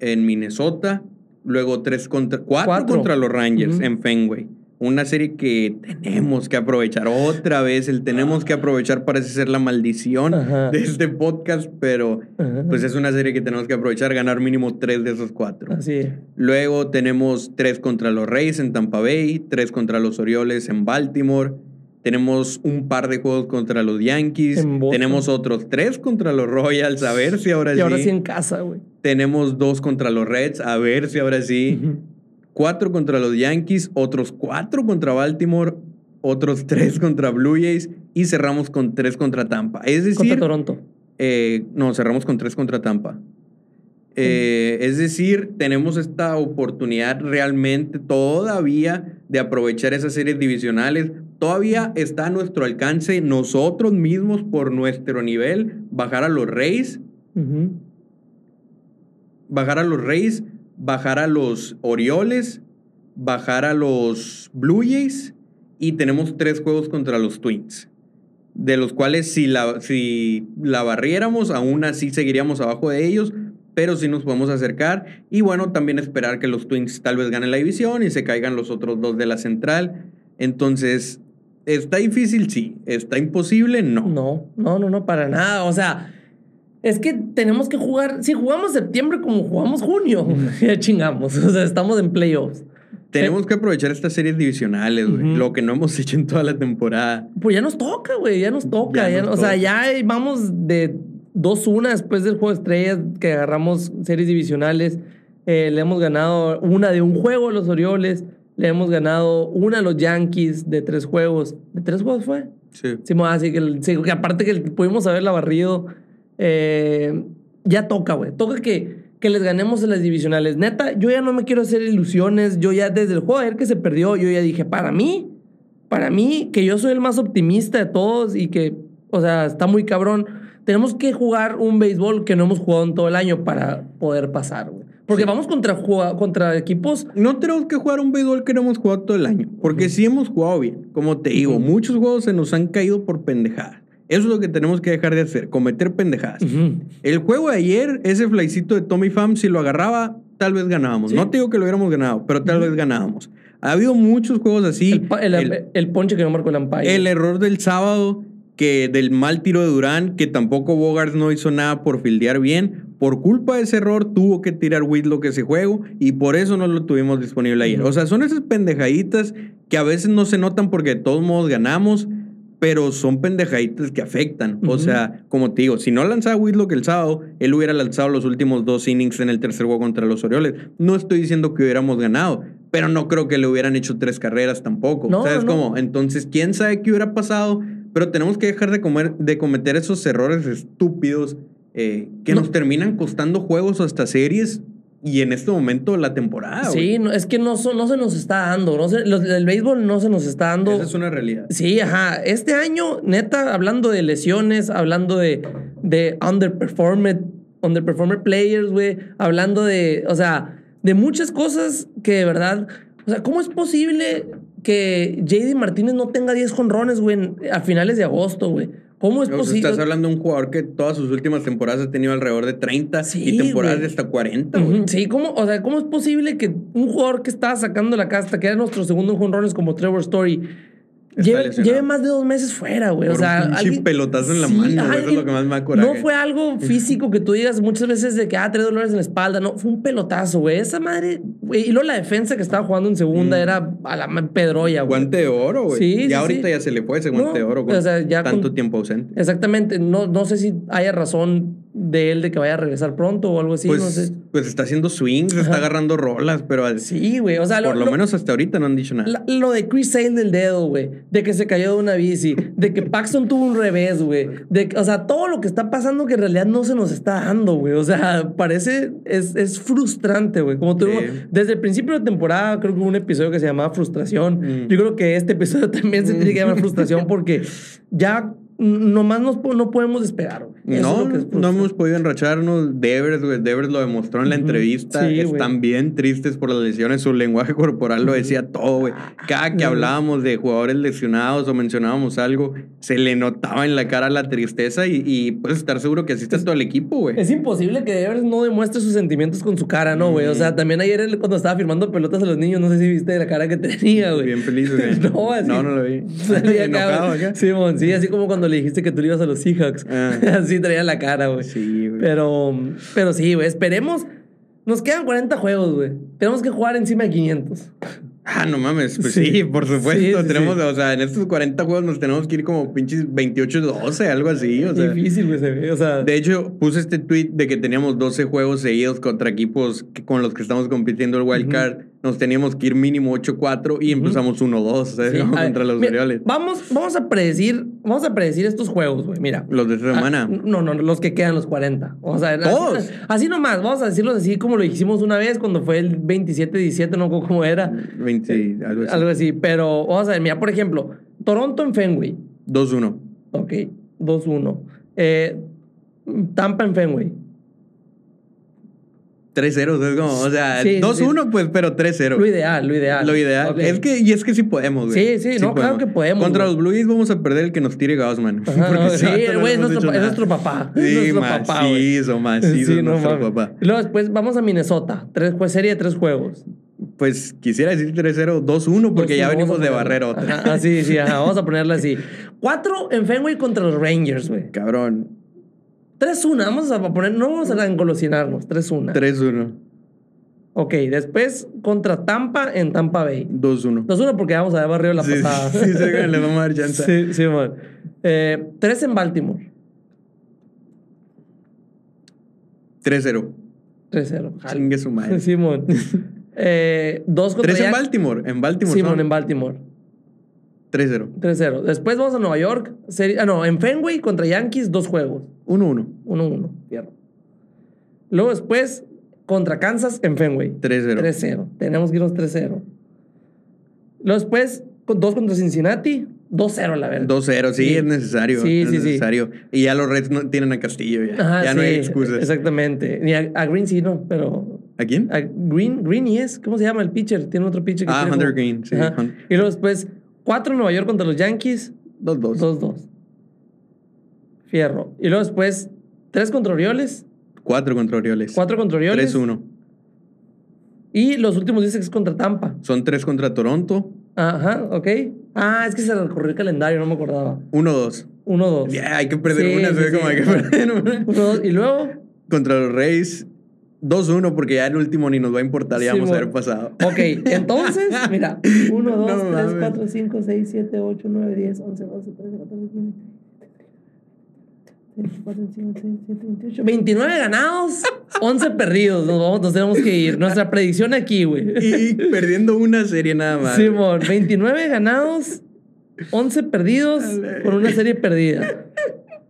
en Minnesota. Luego tres contra, cuatro, Cuatro. contra los Rangers en Fenway una serie que tenemos que aprovechar otra vez, el tenemos que ah. aprovechar parece ser la maldición de este podcast, pero pues es una serie que tenemos que aprovechar, ganar mínimo tres de esos cuatro. Así. Luego tenemos tres contra los Reyes en Tampa Bay, tres contra los Orioles en Baltimore, tenemos un par de juegos contra los Yankees. Tenemos otros tres contra los Royals. A ver si ahora sí. Y ahora sí en casa, güey. Tenemos dos contra los Reds. A ver si ahora sí. 4 contra los Yankees, otros 4 contra Baltimore, otros 3 contra Blue Jays y cerramos con 3 contra Tampa. Es decir... Contra Toronto. Eh, no, cerramos con 3 contra Tampa. Eh, es decir, tenemos esta oportunidad realmente todavía de aprovechar esas series divisionales. Todavía está a nuestro alcance nosotros mismos por nuestro nivel bajar a los Reyes. Bajar a los Reyes bajar a los Orioles, bajar a los Blue Jays y tenemos tres juegos contra los Twins. De los cuales si la, si la barriéramos, aún así seguiríamos abajo de ellos, pero sí nos podemos acercar. Y bueno, también esperar que los Twins tal vez ganen la división y se caigan los otros dos de la central. Entonces, ¿está difícil? Sí. ¿Está imposible? No. No, no, no, no, para nada. O sea, es que tenemos que jugar. Si jugamos septiembre como jugamos junio, ya chingamos. O sea, estamos en playoffs. Tenemos que aprovechar estas series divisionales, güey. Lo que no hemos hecho en toda la temporada. Pues ya nos toca, güey, ya nos toca. Ya ya- nos o sea, ya vamos de 2-1 después del juego de estrellas que agarramos series divisionales. Eh, le hemos ganado una de un juego a los Orioles. Le hemos ganado una a los Yankees de tres juegos. ¿De tres juegos fue? Sí. Sí, así que, sí, que aparte que pudimos haberla barrido, eh, ya toca, güey. Toca que, que les ganemos en las divisionales. Neta, yo ya no me quiero hacer ilusiones. Yo ya desde el juego de ayer que se perdió, yo ya dije, para mí, para mí, que yo soy el más optimista de todos y que, o sea, está muy cabrón. Tenemos que jugar un béisbol que no hemos jugado en todo el año para poder pasar, güey. Porque vamos contra, contra equipos No tenemos que jugar un béisbol que no hemos jugado todo el año. Porque sí hemos jugado bien. Como te digo, muchos juegos se nos han caído por pendejadas. Eso es lo que tenemos que dejar de hacer, cometer pendejadas. El juego de ayer, ese flycito de Tommy Pham, si lo agarraba, tal vez ganábamos. Sí. No te digo que lo hubiéramos ganado, pero tal vez ganábamos. Ha habido muchos juegos así. el, pa- el- El- el ponche que no marcó el umpire. El error del sábado, que del mal tiro de Durán, que tampoco Bogarts no hizo nada por fildear bien. Por culpa de ese error, tuvo que tirar Whitlock ese juego y por eso no lo tuvimos disponible ayer. Ujú. O sea, son esas pendejaditas que a veces no se notan porque de todos modos ganamos, pero son pendejaditas que afectan. O Ujú. sea, como te digo, si no lanzaba Whitlock el sábado, él hubiera lanzado los últimos dos innings en el tercer juego contra los Orioles. No estoy diciendo que hubiéramos ganado, pero no creo que le hubieran hecho tres carreras tampoco. No, ¿Sabes no. cómo? Entonces, quién sabe qué hubiera pasado, pero tenemos que dejar de, comer, de cometer esos errores estúpidos eh, que No. nos terminan costando juegos o hasta series y en este momento la temporada. Sí, no, es que no, no se nos está dando. No se, los, el béisbol no se nos está dando. Esa es una realidad. Sí, ajá. Este año, neta, hablando de lesiones, hablando de, de underperformed, underperformer players, güey, hablando de, o sea, de muchas cosas que de verdad, o sea, ¿cómo es posible que JD Martínez no tenga 10 jonrones, güey, a finales de agosto, güey? ¿Cómo es posible? Estás hablando de un jugador que todas sus últimas temporadas ha tenido alrededor de 30 y temporadas de hasta 40, güey. Sí, ¿cómo, o sea, ¿cómo es posible que un jugador que estaba sacando la casta, que era nuestro segundo jonrones como Trevor Story, Lleve, más de dos meses fuera, güey. O sea, un alguien... pelotazo en la mano, eso es lo que más me acuerdo. No fue algo físico que tú digas muchas veces de que, ah, tres dolores en la espalda. No, fue un pelotazo, güey. Esa madre, güey. Y luego la defensa que estaba jugando en segunda mm. era a la pedroya, güey. Guante de oro, güey. Sí, Ya ahorita ya se le fue ese guante de oro, güey. O sea, ya tanto tiempo ausente. Exactamente. No, no sé si haya razón de él de que vaya a regresar pronto o algo así, pues, no sé. Pues está haciendo swings, está agarrando rolas, pero... Sí, güey, o sea... Por lo, menos hasta ahorita no han dicho nada. lo de Chris Sale del dedo, güey, de que se cayó de una bici, de que Paxton tuvo un revés, güey, de o sea, todo lo que está pasando que en realidad no se nos está dando, güey, o sea, parece, es, es frustrante, güey, como tú... Desde el principio de temporada creo que hubo un episodio que se llamaba Frustración, mm. yo creo que este episodio también se tiene que llamar Frustración porque ya nomás nos, no podemos esperar, güey. No, no hemos podido enracharnos. Devers, güey. Devers lo demostró en la entrevista. Están bien tristes por las lesiones. Su lenguaje corporal lo decía todo, güey. Cada que hablábamos de jugadores lesionados o mencionábamos algo, se le notaba en la cara la tristeza y, y puedes estar seguro que así está todo el equipo, güey. Es imposible que Devers no demuestre sus sentimientos con su cara, ¿no, güey? O sea, también ayer cuando estaba firmando pelotas a los niños, no sé si viste la cara que tenía, güey. Bien feliz, güey. no, así. No, no lo vi. Enojado acá. Sí, sí, así como cuando le dijiste que tú ibas a los Seahawks. Ah. Así traía la cara, güey. Sí, güey. Pero, pero sí, güey. Esperemos. Nos quedan 40 juegos, güey. Tenemos que jugar encima de 500. Ah, no mames, pues sí, por supuesto. tenemos, o sea, en estos 40 juegos nos tenemos que ir como pinches 28-12, algo así. O sea, Difícil, güey, se ve. O sea. De hecho, puse este tweet de que teníamos 12 juegos seguidos contra equipos con los que estamos compitiendo el Wild Card nos teníamos que ir mínimo 8-4 y empezamos 1-2 contra los Orioles. Vamos, vamos a predecir, vamos a predecir estos juegos, güey. Mira. Los de esta semana. Ah, no, no, los que quedan los 40. O sea, Así, así, nomás, vamos a decirlos así como lo hicimos una vez cuando fue el 27-17, no cómo era. 20, algo así. Algo así, pero vamos a ver, mira, por ejemplo, Toronto en Fenway. 2-1. Ok, 2-1. Eh, Tampa en Fenway. 3-0, es como, o sea, 2-1, pues, pero 3-0. Lo ideal, lo ideal. Lo ideal. Es que, y es que sí podemos, güey. Sí, sí, no, claro que podemos. Contra los Blues vamos a perder el que nos tire Gausman. sí, güey, es, nuestro, es nuestro papá. Sí, es nuestro papá, macizo, macizo, sí, nuestro papá. Y luego después vamos a Minnesota. Tres, pues, serie de tres juegos. Pues quisiera decir 3-0, 2-1, porque ya venimos de barrer otra. Ajá, sí, sí, ajá, vamos a ponerla así. Cuatro en Fenway contra los Rangers, güey. Cabrón. 3-1, vamos a poner, no vamos a engolosinarnos, 3-1. 3-1. Ok, después contra Tampa en Tampa Bay. 2-1. 2-1 porque vamos a ver barrio la pasada. Sí, sí, le vamos a dar chance. Sí, sí, man. Eh, 3 en Baltimore. 3-0. 3-0. Chingue su madre. Simón. eh, dos contra 3 en Baltimore. En Baltimore. Simón, en Baltimore. 3-0. 3-0. Después vamos a Nueva York. ah, no, en Fenway contra Yankees, dos juegos. 1-1. 1-1. Fierro. Luego después contra Kansas en Fenway. 3-0. 3-0. Tenemos que irnos 3-0. Luego después, dos contra Cincinnati. 2-0, la verdad. 2-0, sí, es necesario. Sí, es sí, necesario. Sí. Y ya los Reds no tienen a Castillo. Ya, Ajá, ya no hay excusas. Exactamente. Ni a, Green sí, no, pero. ¿A quién? A Green, Green y es. ¿Cómo se llama el pitcher? Tiene otro pitcher que Ah, Hunter Green, sí. Y luego después, 4 Nueva York contra los Yankees. 2-2. 2-2. Fierro. Y luego después, 3 contra Orioles. Cuatro contra Orioles. Cuatro contra Orioles. 3-1. Y los últimos dice que es contra Tampa. Son tres contra Toronto. Ajá, ok. Ah, es que se recorrió el calendario, no me acordaba. 1-2. 1-2. Ya, hay que perder una, sí, como hay que perder una. 1-2. Y luego. Contra los Reyes, 2-1, porque ya el último ni nos va a importar, ya vamos a haber pasado. Ok, entonces, mira. 1, 2, 3, 4, 5, 6, 7, 8, 9, 10, 11, 12, 13, 14, 15. 29 ganados, 11 perdidos. Nos, vamos, nos tenemos que ir. Nuestra predicción aquí, güey. Y perdiendo una serie nada más. Simón, 29 ganados, 11 perdidos con una serie perdida.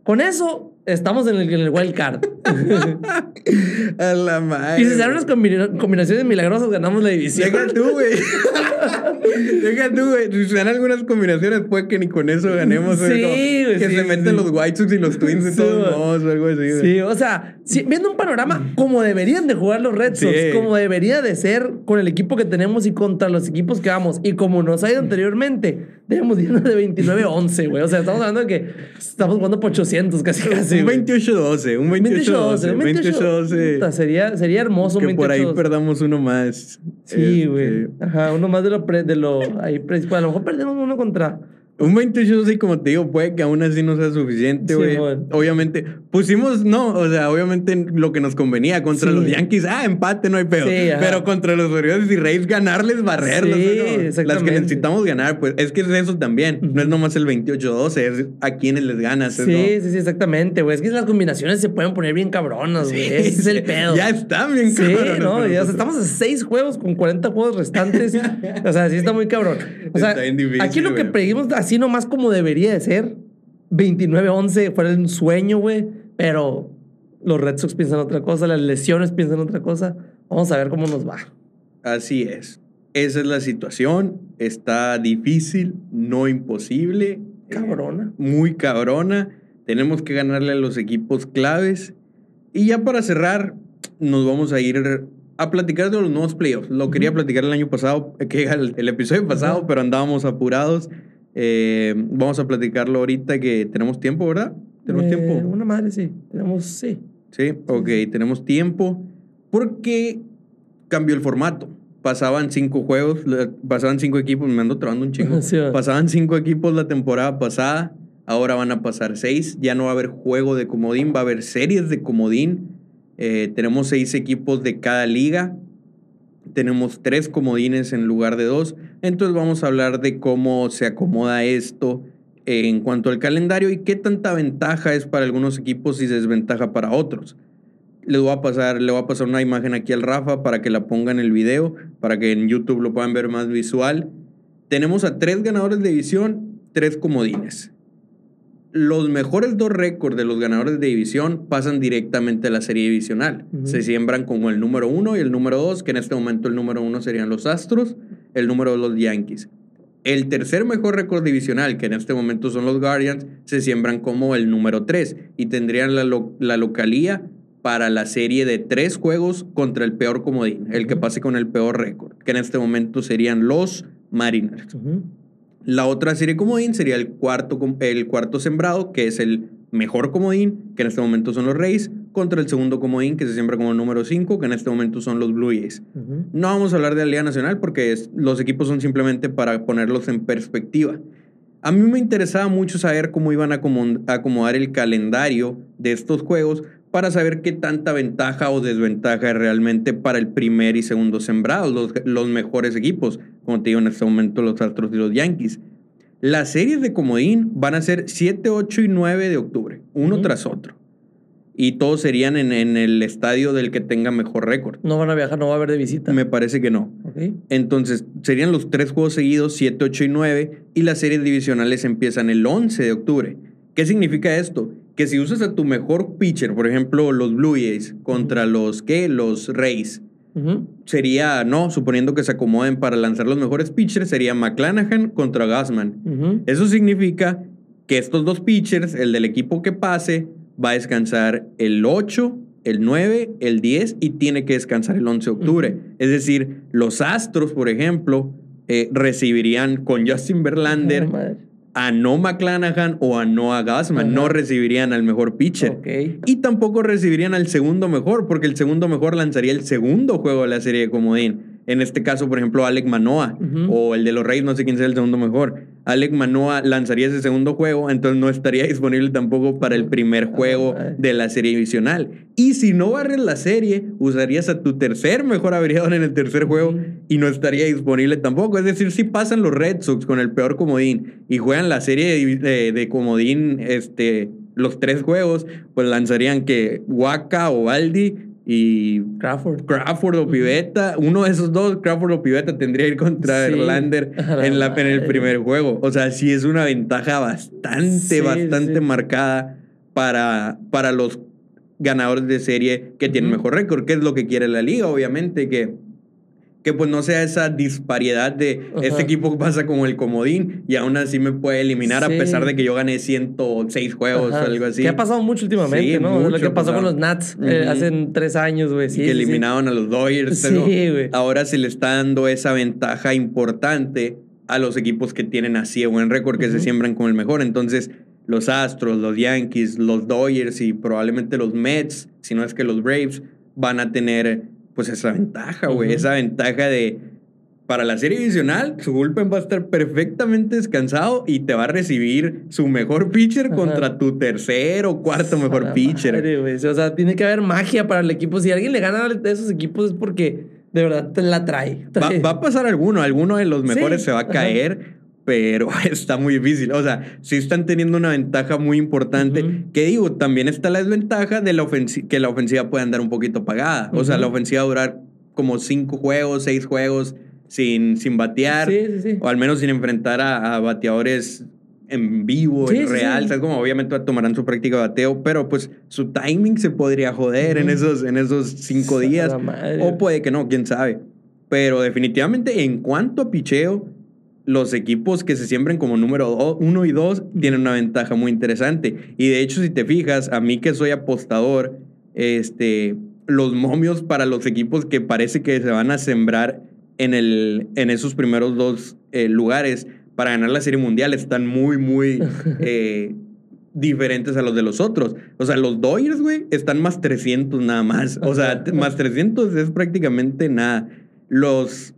Con eso, estamos en el, en el wild card. A la madre. y si se dan unas combina- combinaciones milagrosas, ganamos la división. Deja tú, güey. Deja tú, güey. Si se dan algunas combinaciones, puede que ni con eso ganemos. Sí, güey. Que sí, se sí, meten los White Sox y los Twins de Sí, todos modos o algo así, güey. Sí, o sea, viendo un panorama como deberían de jugar los Red Sox, como debería de ser con el equipo que tenemos y contra los equipos que vamos, y como nos ha ido anteriormente, debemos irnos de 29-11, güey. O sea, estamos hablando de que estamos jugando por 800 casi, casi. un güey. 28-12, un 28-12. 28-12. 28-12. Puta, Sería, sería hermoso un Que por ahí 28-12. perdamos uno más. Sí, Este, güey. Ajá, uno más de lo, pre- de lo ahí pre- pues, a lo mejor perdemos uno contra. Un 28-12, como te digo, puede que aún así no sea suficiente, Sí, güey. bueno. obviamente, pusimos, no, o sea, obviamente lo que nos convenía contra Sí. los Yankees, ah, empate, no hay pedo. Sí. Pero contra los Orioles y Reyes, ganarles, barrerlos. Sí, ¿no? Las que necesitamos ganar, pues es que es eso también. No es nomás el 28-12, es a quienes les ganas. Sí, no- sí, sí, exactamente, güey. Es que las combinaciones se pueden poner bien cabronas, güey. Ese es el pedo. Ya están bien Sí, cabrones no, ya nosotros. estamos a seis juegos con 40 juegos restantes. o sea, sí está muy cabrón. O sea, Está bien difícil, aquí lo que güey. Así nomás como debería de ser. 29-11 fuera un sueño, güey. Pero los Red Sox piensan otra cosa, las lesiones piensan otra cosa. Vamos a ver cómo nos va. Así es. Esa es la situación. Está difícil, no imposible. Cabrona. muy cabrona. Tenemos que ganarle a los equipos claves. Y ya para cerrar, nos vamos a ir a platicar de los nuevos playoffs. Lo quería Ujú. platicar el año pasado, que el, el episodio pasado, Ajá. pero andábamos apurados. Eh, vamos a platicarlo ahorita que tenemos tiempo, ¿verdad? Tenemos Eh, tiempo. Una madre, sí. Tenemos, sí. Sí, ok, tenemos tiempo. Porque cambió el formato. Pasaban cinco juegos, pasaban cinco equipos, me ando trabando un chingo. Sí. Pasaban cinco equipos la temporada pasada, ahora van a pasar seis. Ya no va a haber juego de comodín, va a haber series de comodín. Eh, tenemos seis equipos de cada liga. Tenemos tres comodines en lugar de dos. Entonces vamos a hablar de cómo se acomoda esto en cuanto al calendario y qué tanta ventaja es para algunos equipos y desventaja para otros. Les voy a pasar, le voy a pasar una imagen aquí al Rafa para que la ponga en el video, para que en YouTube lo puedan ver más visual. Tenemos a tres ganadores de división, tres comodines. Los mejores dos récords de los ganadores de división pasan directamente a la serie divisional. Se siembran como el número uno y el número dos, que en este momento el número uno serían los Astros, el número dos los Yankees. El tercer mejor récord divisional, que en este momento son los Guardians, se siembran como el número 3 y tendrían la, lo- la localía para la serie de tres juegos contra el peor comodín, el que pase con el peor récord, que en este momento serían los Mariners. La otra serie comodín sería el cuarto, el cuarto sembrado, que es el mejor comodín, que en este momento son los Rays, contra el segundo comodín, que se siembra como el número 5, que en este momento son los Blue Jays. No vamos a hablar de la Liga Nacional porque es- los equipos son simplemente para ponerlos en perspectiva. A mí me interesaba mucho saber cómo iban a acomodar el calendario de estos juegos para saber qué tanta ventaja o desventaja es realmente para el primer y segundo sembrados, los, los mejores equipos, como te digo en este momento los Astros y los Yankees. Las series de comodín van a ser 7, 8 y 9 de octubre, uno tras otro. Y todos serían en, en el estadio del que tenga mejor récord. No van a viajar, no va a haber de visita. Me parece que no. Ok. Entonces, serían los tres juegos seguidos, 7, 8 y 9, y las series divisionales empiezan el 11 de octubre. ¿Qué significa esto? Que si usas a tu mejor pitcher, por ejemplo, los Blue Jays contra los, ¿qué? Los Rays, sería, no, suponiendo que se acomoden para lanzar los mejores pitchers, sería McClanahan contra Gassman. Eso significa que estos dos pitchers, el del equipo que pase, va a descansar el 8, el 9, el 10 y tiene que descansar el 11 de octubre. Es decir, los Astros, por ejemplo, eh, recibirían con Justin Verlander. A no McClanahan o a no a Gassman. Ajá. No recibirían al mejor pitcher. Y tampoco recibirían al segundo mejor, porque el segundo mejor lanzaría el segundo juego de la serie de Comodín. En este caso, por ejemplo, Alec Manoa o el de los Reyes, no sé quién sea el segundo mejor. Alec Manoa lanzaría ese segundo juego, entonces no estaría disponible tampoco para el primer juego Ah, de la serie divisional. Y si no barres la serie, usarías a tu tercer mejor abridor en el tercer juego y no estaría disponible tampoco. Es decir, si pasan los Red Sox con el peor comodín y juegan la serie de, de- de comodín, este, los tres juegos, pues lanzarían que Waka o Aldi y Crawford. Crawford o Pivetta, uno de esos dos, Crawford o Pivetta, tendría que ir contra Sí. Verlander en, la, en el madre. primer juego. O sea, sí es una ventaja bastante, Sí, bastante sí. marcada para, para los ganadores de serie que tienen mejor récord, que es lo que quiere la liga, obviamente, que que pues no sea esa disparidad de este equipo pasa como el comodín y aún así me puede eliminar a pesar de que yo gané 106 juegos o algo así. Que ha pasado mucho últimamente, ¿no? lo que pasó con los Nats eh, hace tres años, güey. que eliminaron a los Dodgers. Sí, güey. Ahora se le está dando esa ventaja importante a los equipos que tienen así buen récord, que se siembran con el mejor. Entonces, los Astros, los Yankees, los Dodgers y probablemente los Mets, si no es que los Braves, van a tener pues esa ventaja, güey. Esa ventaja de. Para la serie divisional, su bullpen va a estar perfectamente descansado y te va a recibir su mejor pitcher contra tu tercer o cuarto mejor pitcher. o sea, tiene que haber magia para el equipo. Si alguien le gana a esos equipos es porque de verdad te la trae. Va, a pasar alguno, alguno de los mejores se va a caer pero está muy difícil. O sea, sí están teniendo una ventaja muy importante. Que digo, también está la desventaja de la que la ofensiva puede andar un poquito apagada. O sea, la ofensiva va a durar como cinco juegos, seis juegos sin, sin batear. O al menos sin enfrentar a, bateadores en vivo, en real. ¿sabes? Como obviamente tomarán su práctica de bateo, pero pues su timing se podría joder en, esos, en esos cinco días. O puede que no, quién sabe. Pero definitivamente en cuanto a picheo, los equipos que se siembren como número uno y dos tienen una ventaja muy interesante. Y de hecho, si te fijas, a mí que soy apostador, este, los momios para los equipos que parece que se van a sembrar en, el, en esos primeros dos eh, lugares para ganar la Serie Mundial están muy, muy eh, diferentes a los de los otros. O sea, los Dodgers, güey, están más 300 nada más. O sea, más 300 es prácticamente nada. Los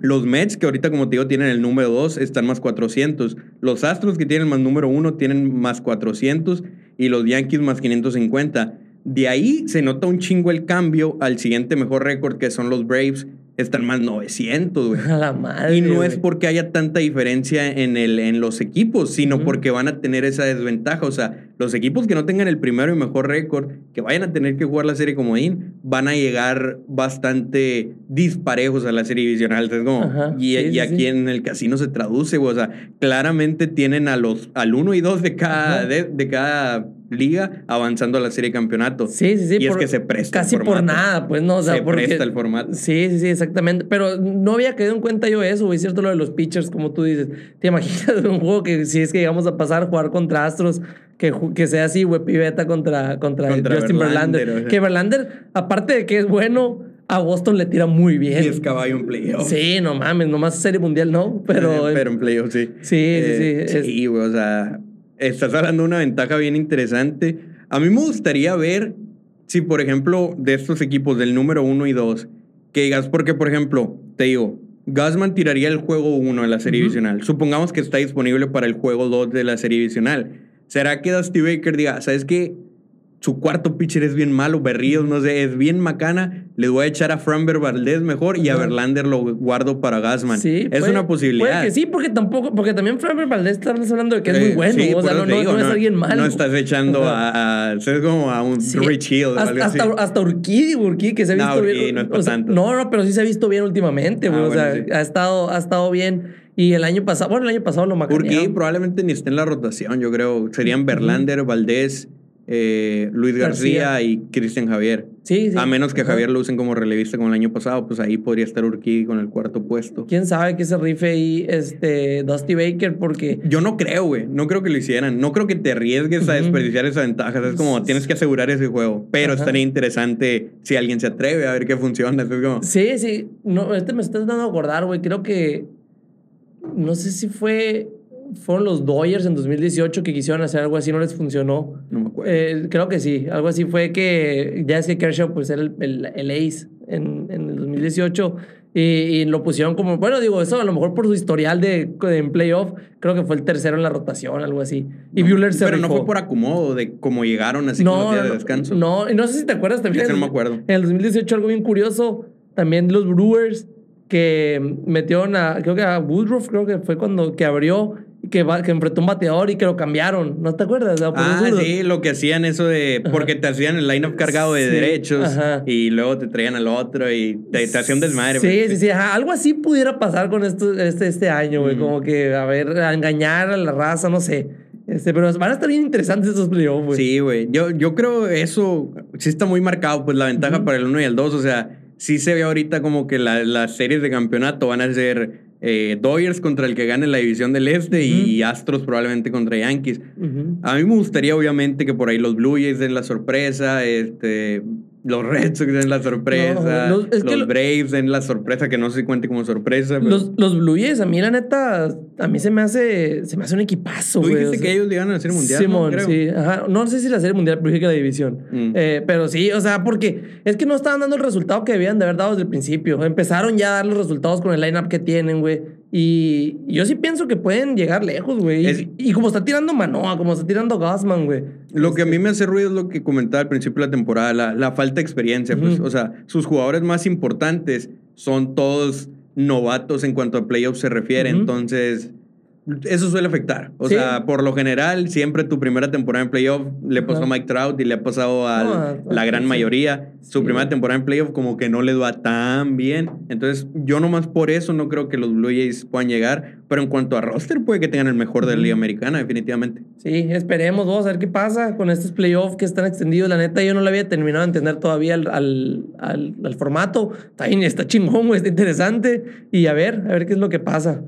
los Mets, que ahorita, como te digo, tienen el número 2, están más 400. Los Astros, que tienen más número 1, tienen más 400. Y los Yankees más 550. De ahí se nota un chingo el cambio al siguiente mejor récord, que son los Braves, están más 900, güey. A la madre. Y no es porque haya tanta diferencia en, el, en los equipos, sino porque van a tener esa desventaja. O sea, los equipos que no tengan el primero y mejor récord, que vayan a tener que jugar la serie comodín, van a llegar bastante disparejos a la serie divisional. como, y, aquí en el casino se traduce, güey. O sea, claramente tienen a los, al 1 y 2 de cada, de cada liga avanzando a la serie de campeonato. Sí, sí, sí. Y es que se presta. Casi por nada, pues no. O sea, se presta el formato. Sí, sí, sí, exactamente. Pero no había quedado en cuenta yo eso, güey. Cierto lo de los pitchers, como tú dices. ¿Te imaginas un juego que si es que llegamos a pasar a jugar contra Astros, que, que sea así, güey, piveta contra, contra, Justin Verlander? Que Verlander, aparte de que es bueno a Boston le tira muy bien. Y es caballo en playoff. Sí, no mames, nomás serie mundial no, pero. pero en playoff sí. Sí, sí, sí. Sí, güey, o sea, estás hablando de una ventaja bien interesante. A mí me gustaría ver si, por ejemplo, de estos equipos del número uno y dos, que digas, porque, por ejemplo, te digo, Gasman tiraría el juego uno en la serie divisional. Supongamos que está disponible para el juego 2 de la serie divisional. ¿Será que Dusty Baker diga, ¿sabes qué? Su cuarto pitcher es bien malo, Berríos, no sé, es bien macana, le voy a echar a Framber Valdez mejor y a Verlander lo guardo para Gasman. Sí, es una posibilidad. Puede que sí, porque tampoco, porque también Framber Valdez estás hablando de que es muy bueno, o sea, no, no, es alguien malo. No estás echando a, es como a un Rich Hill. Hasta, hasta, hasta Urquí, que se ha visto bien. No, es tanto. no, no, pero sí se ha visto bien últimamente, ah, o sea, ha, estado, ha estado bien. Y el año pasado, bueno, el año pasado lo macanearon. Urquí probablemente ni esté en la rotación, yo creo. Serían Verlander, Valdés, eh, Luis García, y Cristian Javier. Sí, sí. A menos que Javier lo usen como relevista como el año pasado, pues ahí podría estar Urquí con el cuarto puesto. ¿Quién sabe que se rife ahí este, Dusty Baker? Porque... Yo no creo, güey. No creo que lo hicieran. No creo que te arriesgues a desperdiciar esa ventaja. Es como, tienes que asegurar ese juego. Pero estaría interesante si alguien se atreve a ver qué funciona. como... Sí, sí. No, este me estás dando a acordar, güey. Creo que... No sé si fue fueron los Dodgers en 2018 que quisieron hacer algo así, no les funcionó. No me acuerdo. Eh, creo que sí, algo así fue que ya es que Kershaw pues era el, el, ace en, en, el 2018 y, y, lo pusieron como, bueno, digo, eso a lo mejor por su historial de, en playoff, creo que fue el tercero en la rotación, algo así. Y Bueller se Pero no fue por acomodo de cómo llegaron así no, como días de descanso. No, y no sé si te acuerdas también. no me acuerdo. En el 2018 algo bien curioso, también los Brewers que metieron a, creo que a Woodruff, creo que fue cuando que abrió que, que enfrentó un bateador y que lo cambiaron. ¿No te acuerdas? ah, sí, lo que hacían eso de. Porque te hacían el line-up cargado de derechos y luego te traían al otro y te, hacían desmadre. Sí, pues. sí, sí. Algo así pudiera pasar con esto, este, este año, güey. Como que, a ver, a engañar a la raza, no sé. Este, pero van a estar bien interesantes estos playoffs, güey. Sí, güey. Yo, yo creo eso sí está muy marcado, pues la ventaja para el 1 y el 2. O sea, sí se ve ahorita como que las series de campeonato van a ser eh, Dodgers contra el que gane la división del Este y Astros probablemente contra Yankees. A mí me gustaría, obviamente, que por ahí los Blue Jays den la sorpresa, este, los Red Sox den la sorpresa. los, Braves den la sorpresa, que no se cuente como sorpresa. Los, los Blue Jays, a mí la neta, a mí se me hace, se me hace un equipazo. Tú dijiste que ellos llegan a la Serie Mundial. Simón, ¿no? sí. Ajá. No sé si la Serie Mundial, pero dije que la división. Mm. Eh, pero sí, o sea, porque es que no estaban dando el resultado que debían de haber dado desde el principio. Empezaron ya a dar los resultados con el lineup que tienen, güey. Y yo sí pienso que pueden llegar lejos, güey. Y, como está tirando Manoa, como está tirando Gassman, güey. Lo que a mí me hace ruido es lo que comentaba al principio de la temporada, la, falta de experiencia. pues, o sea, sus jugadores más importantes son todos novatos en cuanto a playoffs se refiere. Entonces, eso suele afectar. O sea, por lo general, siempre tu primera temporada en playoff le pasó a Mike Trout y le ha pasado a la gran mayoría. Su primera temporada en playoff como que no le va tan bien. Entonces, yo nomás por eso no creo que los Blue Jays puedan llegar. Pero en cuanto a roster, puede que tengan el mejor de la Liga Americana, definitivamente. Sí, esperemos. Vamos a ver qué pasa con estos playoffs que están extendidos. La neta, yo no le había terminado de entender todavía al, al, al, formato. Está, está chingón, está interesante. Y a ver, a ver qué es lo que pasa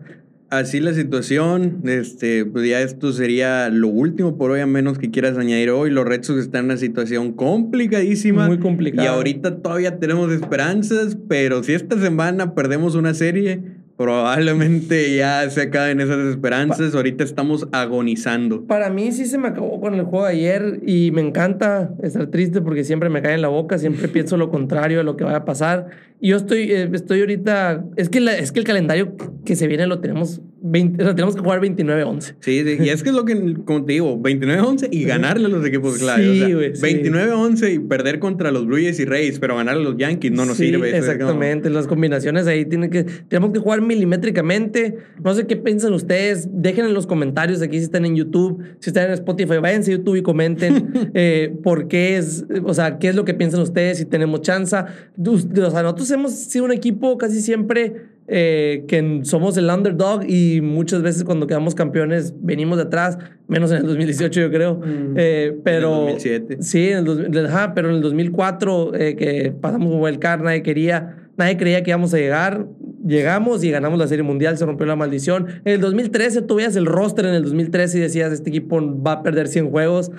así la situación. Este, pues ya esto sería lo último por hoy, a menos que quieras añadir hoy. Los Red Sox están en una situación complicadísima. Muy complicada. Y ahorita todavía tenemos esperanzas, pero si esta semana perdemos una serie, probablemente ya se acaben esas esperanzas. Ahorita estamos agonizando. Para mí sí se me acabó con el juego de ayer y me encanta estar triste porque siempre me cae en la boca, siempre pienso lo contrario de lo que vaya a pasar. Y yo estoy, eh, estoy ahorita, es que, es que el calendario que se viene lo tenemos 20, tenemos que jugar 29-11. Sí, y es que es lo que, como te digo, 29-11 y ganarle a los equipos clave. Sí, o 29-11 y perder contra los Blue Jays y Rays, pero ganarle a los Yankees no nos sirve. Exactamente, las combinaciones ahí tienen que, tenemos que jugar milimétricamente. No sé qué piensan ustedes, dejen en los comentarios aquí si están en YouTube, si están en Spotify, váyanse a YouTube y comenten eh, por qué es, o sea, qué es lo que piensan ustedes, si tenemos chance. O sea, nosotros hemos sido un equipo casi siempre eh, que somos el underdog y muchas veces cuando quedamos campeones venimos de atrás, menos en el 2018 yo creo. Mm. Eh, pero, en el 2007. Sí, en el, ajá, pero en el 2004 eh, que pasamos el car, nadie quería, nadie creía que íbamos a llegar. Llegamos y ganamos la Serie Mundial, se rompió la maldición. En el 2013 tú veías el roster en el 2013 y decías, este equipo va a perder 100 juegos.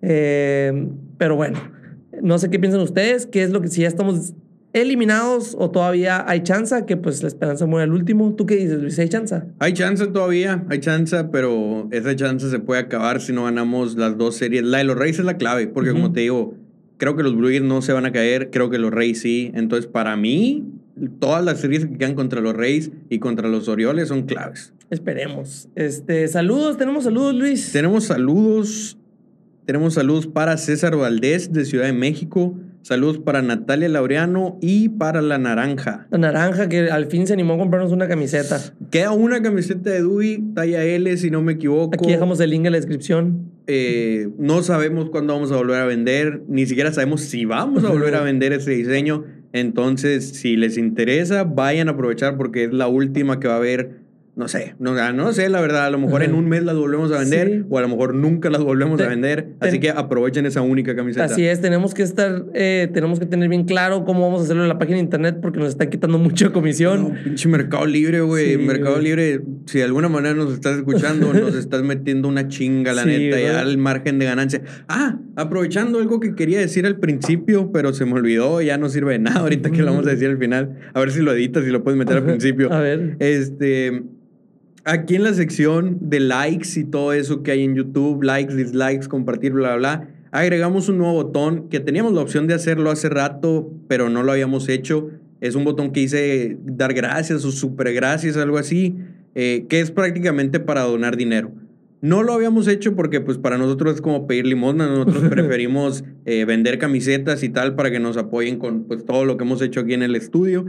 pero bueno, no sé qué piensan ustedes, qué es lo que si ya estamos eliminados o todavía hay chance que pues la esperanza muere al último. ¿Tú qué dices, Luis? ¿Hay chance? Hay chance todavía, hay chance, pero esa chance se puede acabar si no ganamos las dos series. La de los Reyes es la clave, porque como te digo, creo que los Blue no se van a caer, creo que los Reyes sí. Entonces, para mí, todas las series que quedan contra los Reyes y contra los Orioles son claves. Esperemos. Este, saludos, tenemos saludos, Luis. Tenemos saludos. Tenemos saludos para César Valdés de Ciudad de México. Saludos para Natalia Laureano y para La Naranja. La Naranja, que al fin se animó a comprarnos una camiseta. Queda una camiseta de Dewey, talla L, si no me equivoco. Aquí dejamos el link en la descripción. Eh, no sabemos cuándo vamos a volver a vender, ni siquiera sabemos si vamos a volver a vender ese diseño. Entonces, si les interesa, vayan a aprovechar porque es la última que va a haber no sé, no, no sé, la verdad, a lo mejor en un mes las volvemos a vender o a lo mejor nunca las volvemos a vender, así que aprovechen esa única camiseta. Así es, tenemos que estar, eh, tenemos que tener bien claro cómo vamos a hacerlo en la página de internet porque nos está quitando mucha comisión. No, pinche Mercado Libre, güey, Mercado Libre, si de alguna manera nos estás escuchando, nos estás metiendo una chinga, la neta, ya el margen de ganancia. Ah, aprovechando algo que quería decir al principio, pero se me olvidó, ya no sirve de nada ahorita que lo vamos a decir al final, a ver si lo editas y lo puedes meter al principio. A ver. Este Aquí en la sección de likes y todo eso que hay en YouTube, likes, dislikes, compartir, bla, bla, bla, agregamos un nuevo botón que teníamos la opción de hacerlo hace rato, pero no lo habíamos hecho. Es un botón que dice dar gracias o super gracias, algo así, eh, que es prácticamente para donar dinero. No lo habíamos hecho porque pues para nosotros es como pedir limosna, nosotros preferimos eh, vender camisetas y tal para que nos apoyen con pues todo lo que hemos hecho aquí en el estudio.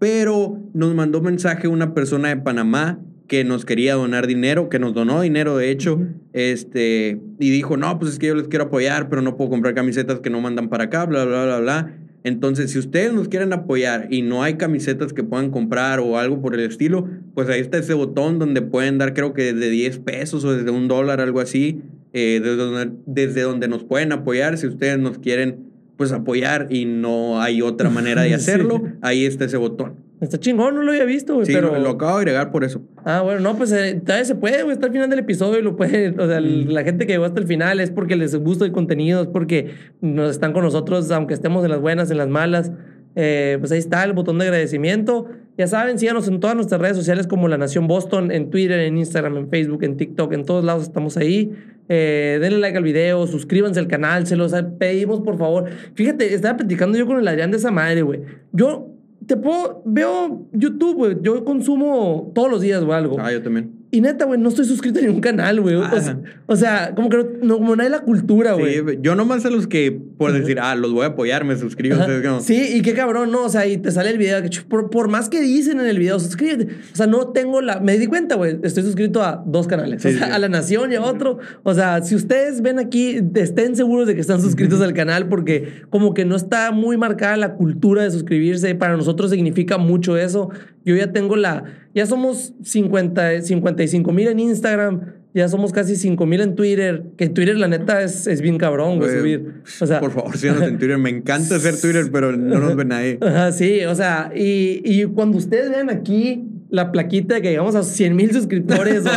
Pero nos mandó mensaje una persona de Panamá que nos quería donar dinero, que nos donó dinero de hecho, este, y dijo, no, pues es que yo les quiero apoyar, pero no puedo comprar camisetas que no mandan para acá, bla, bla, bla, bla. Entonces, si ustedes nos quieren apoyar y no hay camisetas que puedan comprar o algo por el estilo, pues ahí está ese botón donde pueden dar creo que desde 10 pesos o desde un dólar, algo así, eh, desde, donde, desde donde nos pueden apoyar. Si ustedes nos quieren pues apoyar y no hay otra manera de hacerlo, ahí está ese botón. Está chingón, no lo había visto, güey. Sí, pero... lo, acabo de agregar por eso. Ah, bueno, no, pues eh, todavía se puede, güey. Está al final del episodio y lo puede. O sea, Mm. la gente que llegó hasta el final es porque les gusta el contenido, es porque nos están con nosotros, aunque estemos en las buenas, en las malas. Eh, pues ahí está el botón de agradecimiento. Ya saben, síganos en todas nuestras redes sociales como La Nación Boston, en Twitter, en Instagram, en Facebook, en TikTok, en todos lados estamos ahí. Eh, denle like al video, suscríbanse al canal, se los pedimos por favor. Fíjate, estaba platicando yo con el Adrián de esa madre, güey. Yo te puedo, veo YouTube, güey. Yo consumo todos los días, güey, algo. Ah, yo también. Y neta, güey, no estoy suscrito a ningún canal, güey. O, sea- o sea, como que no, no- como no hay la cultura, güey. Sí, yo nomás a los que, por decir, ah, los voy a apoyar, me suscribo. Sí, y qué cabrón, ¿no? O sea, y te sale el video, que por, por más que dicen en el video, suscríbete. O sea, no tengo la... Me di cuenta, güey, estoy suscrito a dos canales. o sea, sí. a La Nación y a otro. O sea, si ustedes ven aquí, estén seguros de que están suscritos al canal porque como que no está muy marcada la cultura de suscribirse. Para nosotros significa mucho eso. Yo ya tengo la... Ya somos 50, 55 mil en Instagram. Ya somos casi 5 mil en Twitter. Que Twitter, la neta, es, es bien cabrón, güey, subir. O sea, por favor, síganos en Twitter. Me encanta hacer Twitter, pero no nos ve nadie. Ajá, sí, o sea, y, y cuando ustedes vean aquí la plaquita de que llegamos a 100 mil suscriptores, o,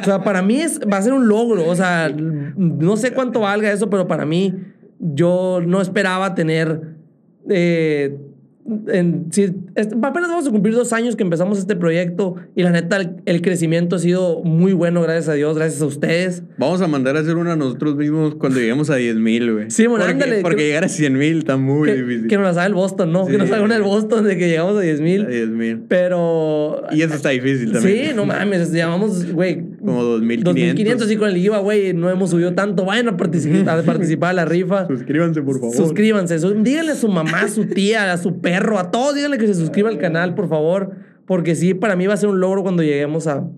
o sea, para mí es, va a ser un logro, o sea, no sé cuánto valga eso, pero para mí yo no esperaba tener... eh, en, apenas vamos a cumplir dos años que empezamos este proyecto y la neta el, el crecimiento ha sido muy bueno, gracias a Dios, gracias a ustedes. Vamos a mandar a hacer una nosotros mismos cuando lleguemos a 10 mil, güey. Sí, bueno, porque, ándale, Porque que- llegar a 100 mil está muy Que, difícil. que nos la sabe el Boston, ¿no? Que nos haga una del Boston de que llegamos a 10 A mil. 10 mil. Pero Y eso está difícil también. Sí, no mames, llamamos, güey. Como 2.500. 2500 y con el IVA, güey, no hemos subido tanto. Vayan a participar, a participar a la rifa. Suscríbanse, por favor. Suscríbanse. su- díganle a su mamá, a su tía, a su perro, a todos, díganle que se suscriba al canal, por favor. Porque sí, para mí va a ser un logro cuando lleguemos a,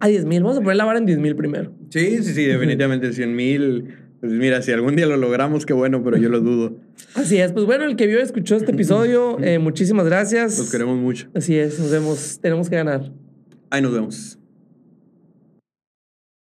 a 10 mil. Vamos a poner la vara en 10 mil primero. Sí, sí, sí, definitivamente 100 mil. Pues mira, si algún día lo logramos, qué bueno, pero yo lo dudo. Así es. Pues bueno, el que vio y escuchó este episodio, eh, muchísimas gracias. Los queremos mucho. Así es, nos vemos. Tenemos que ganar. Ahí nos vemos.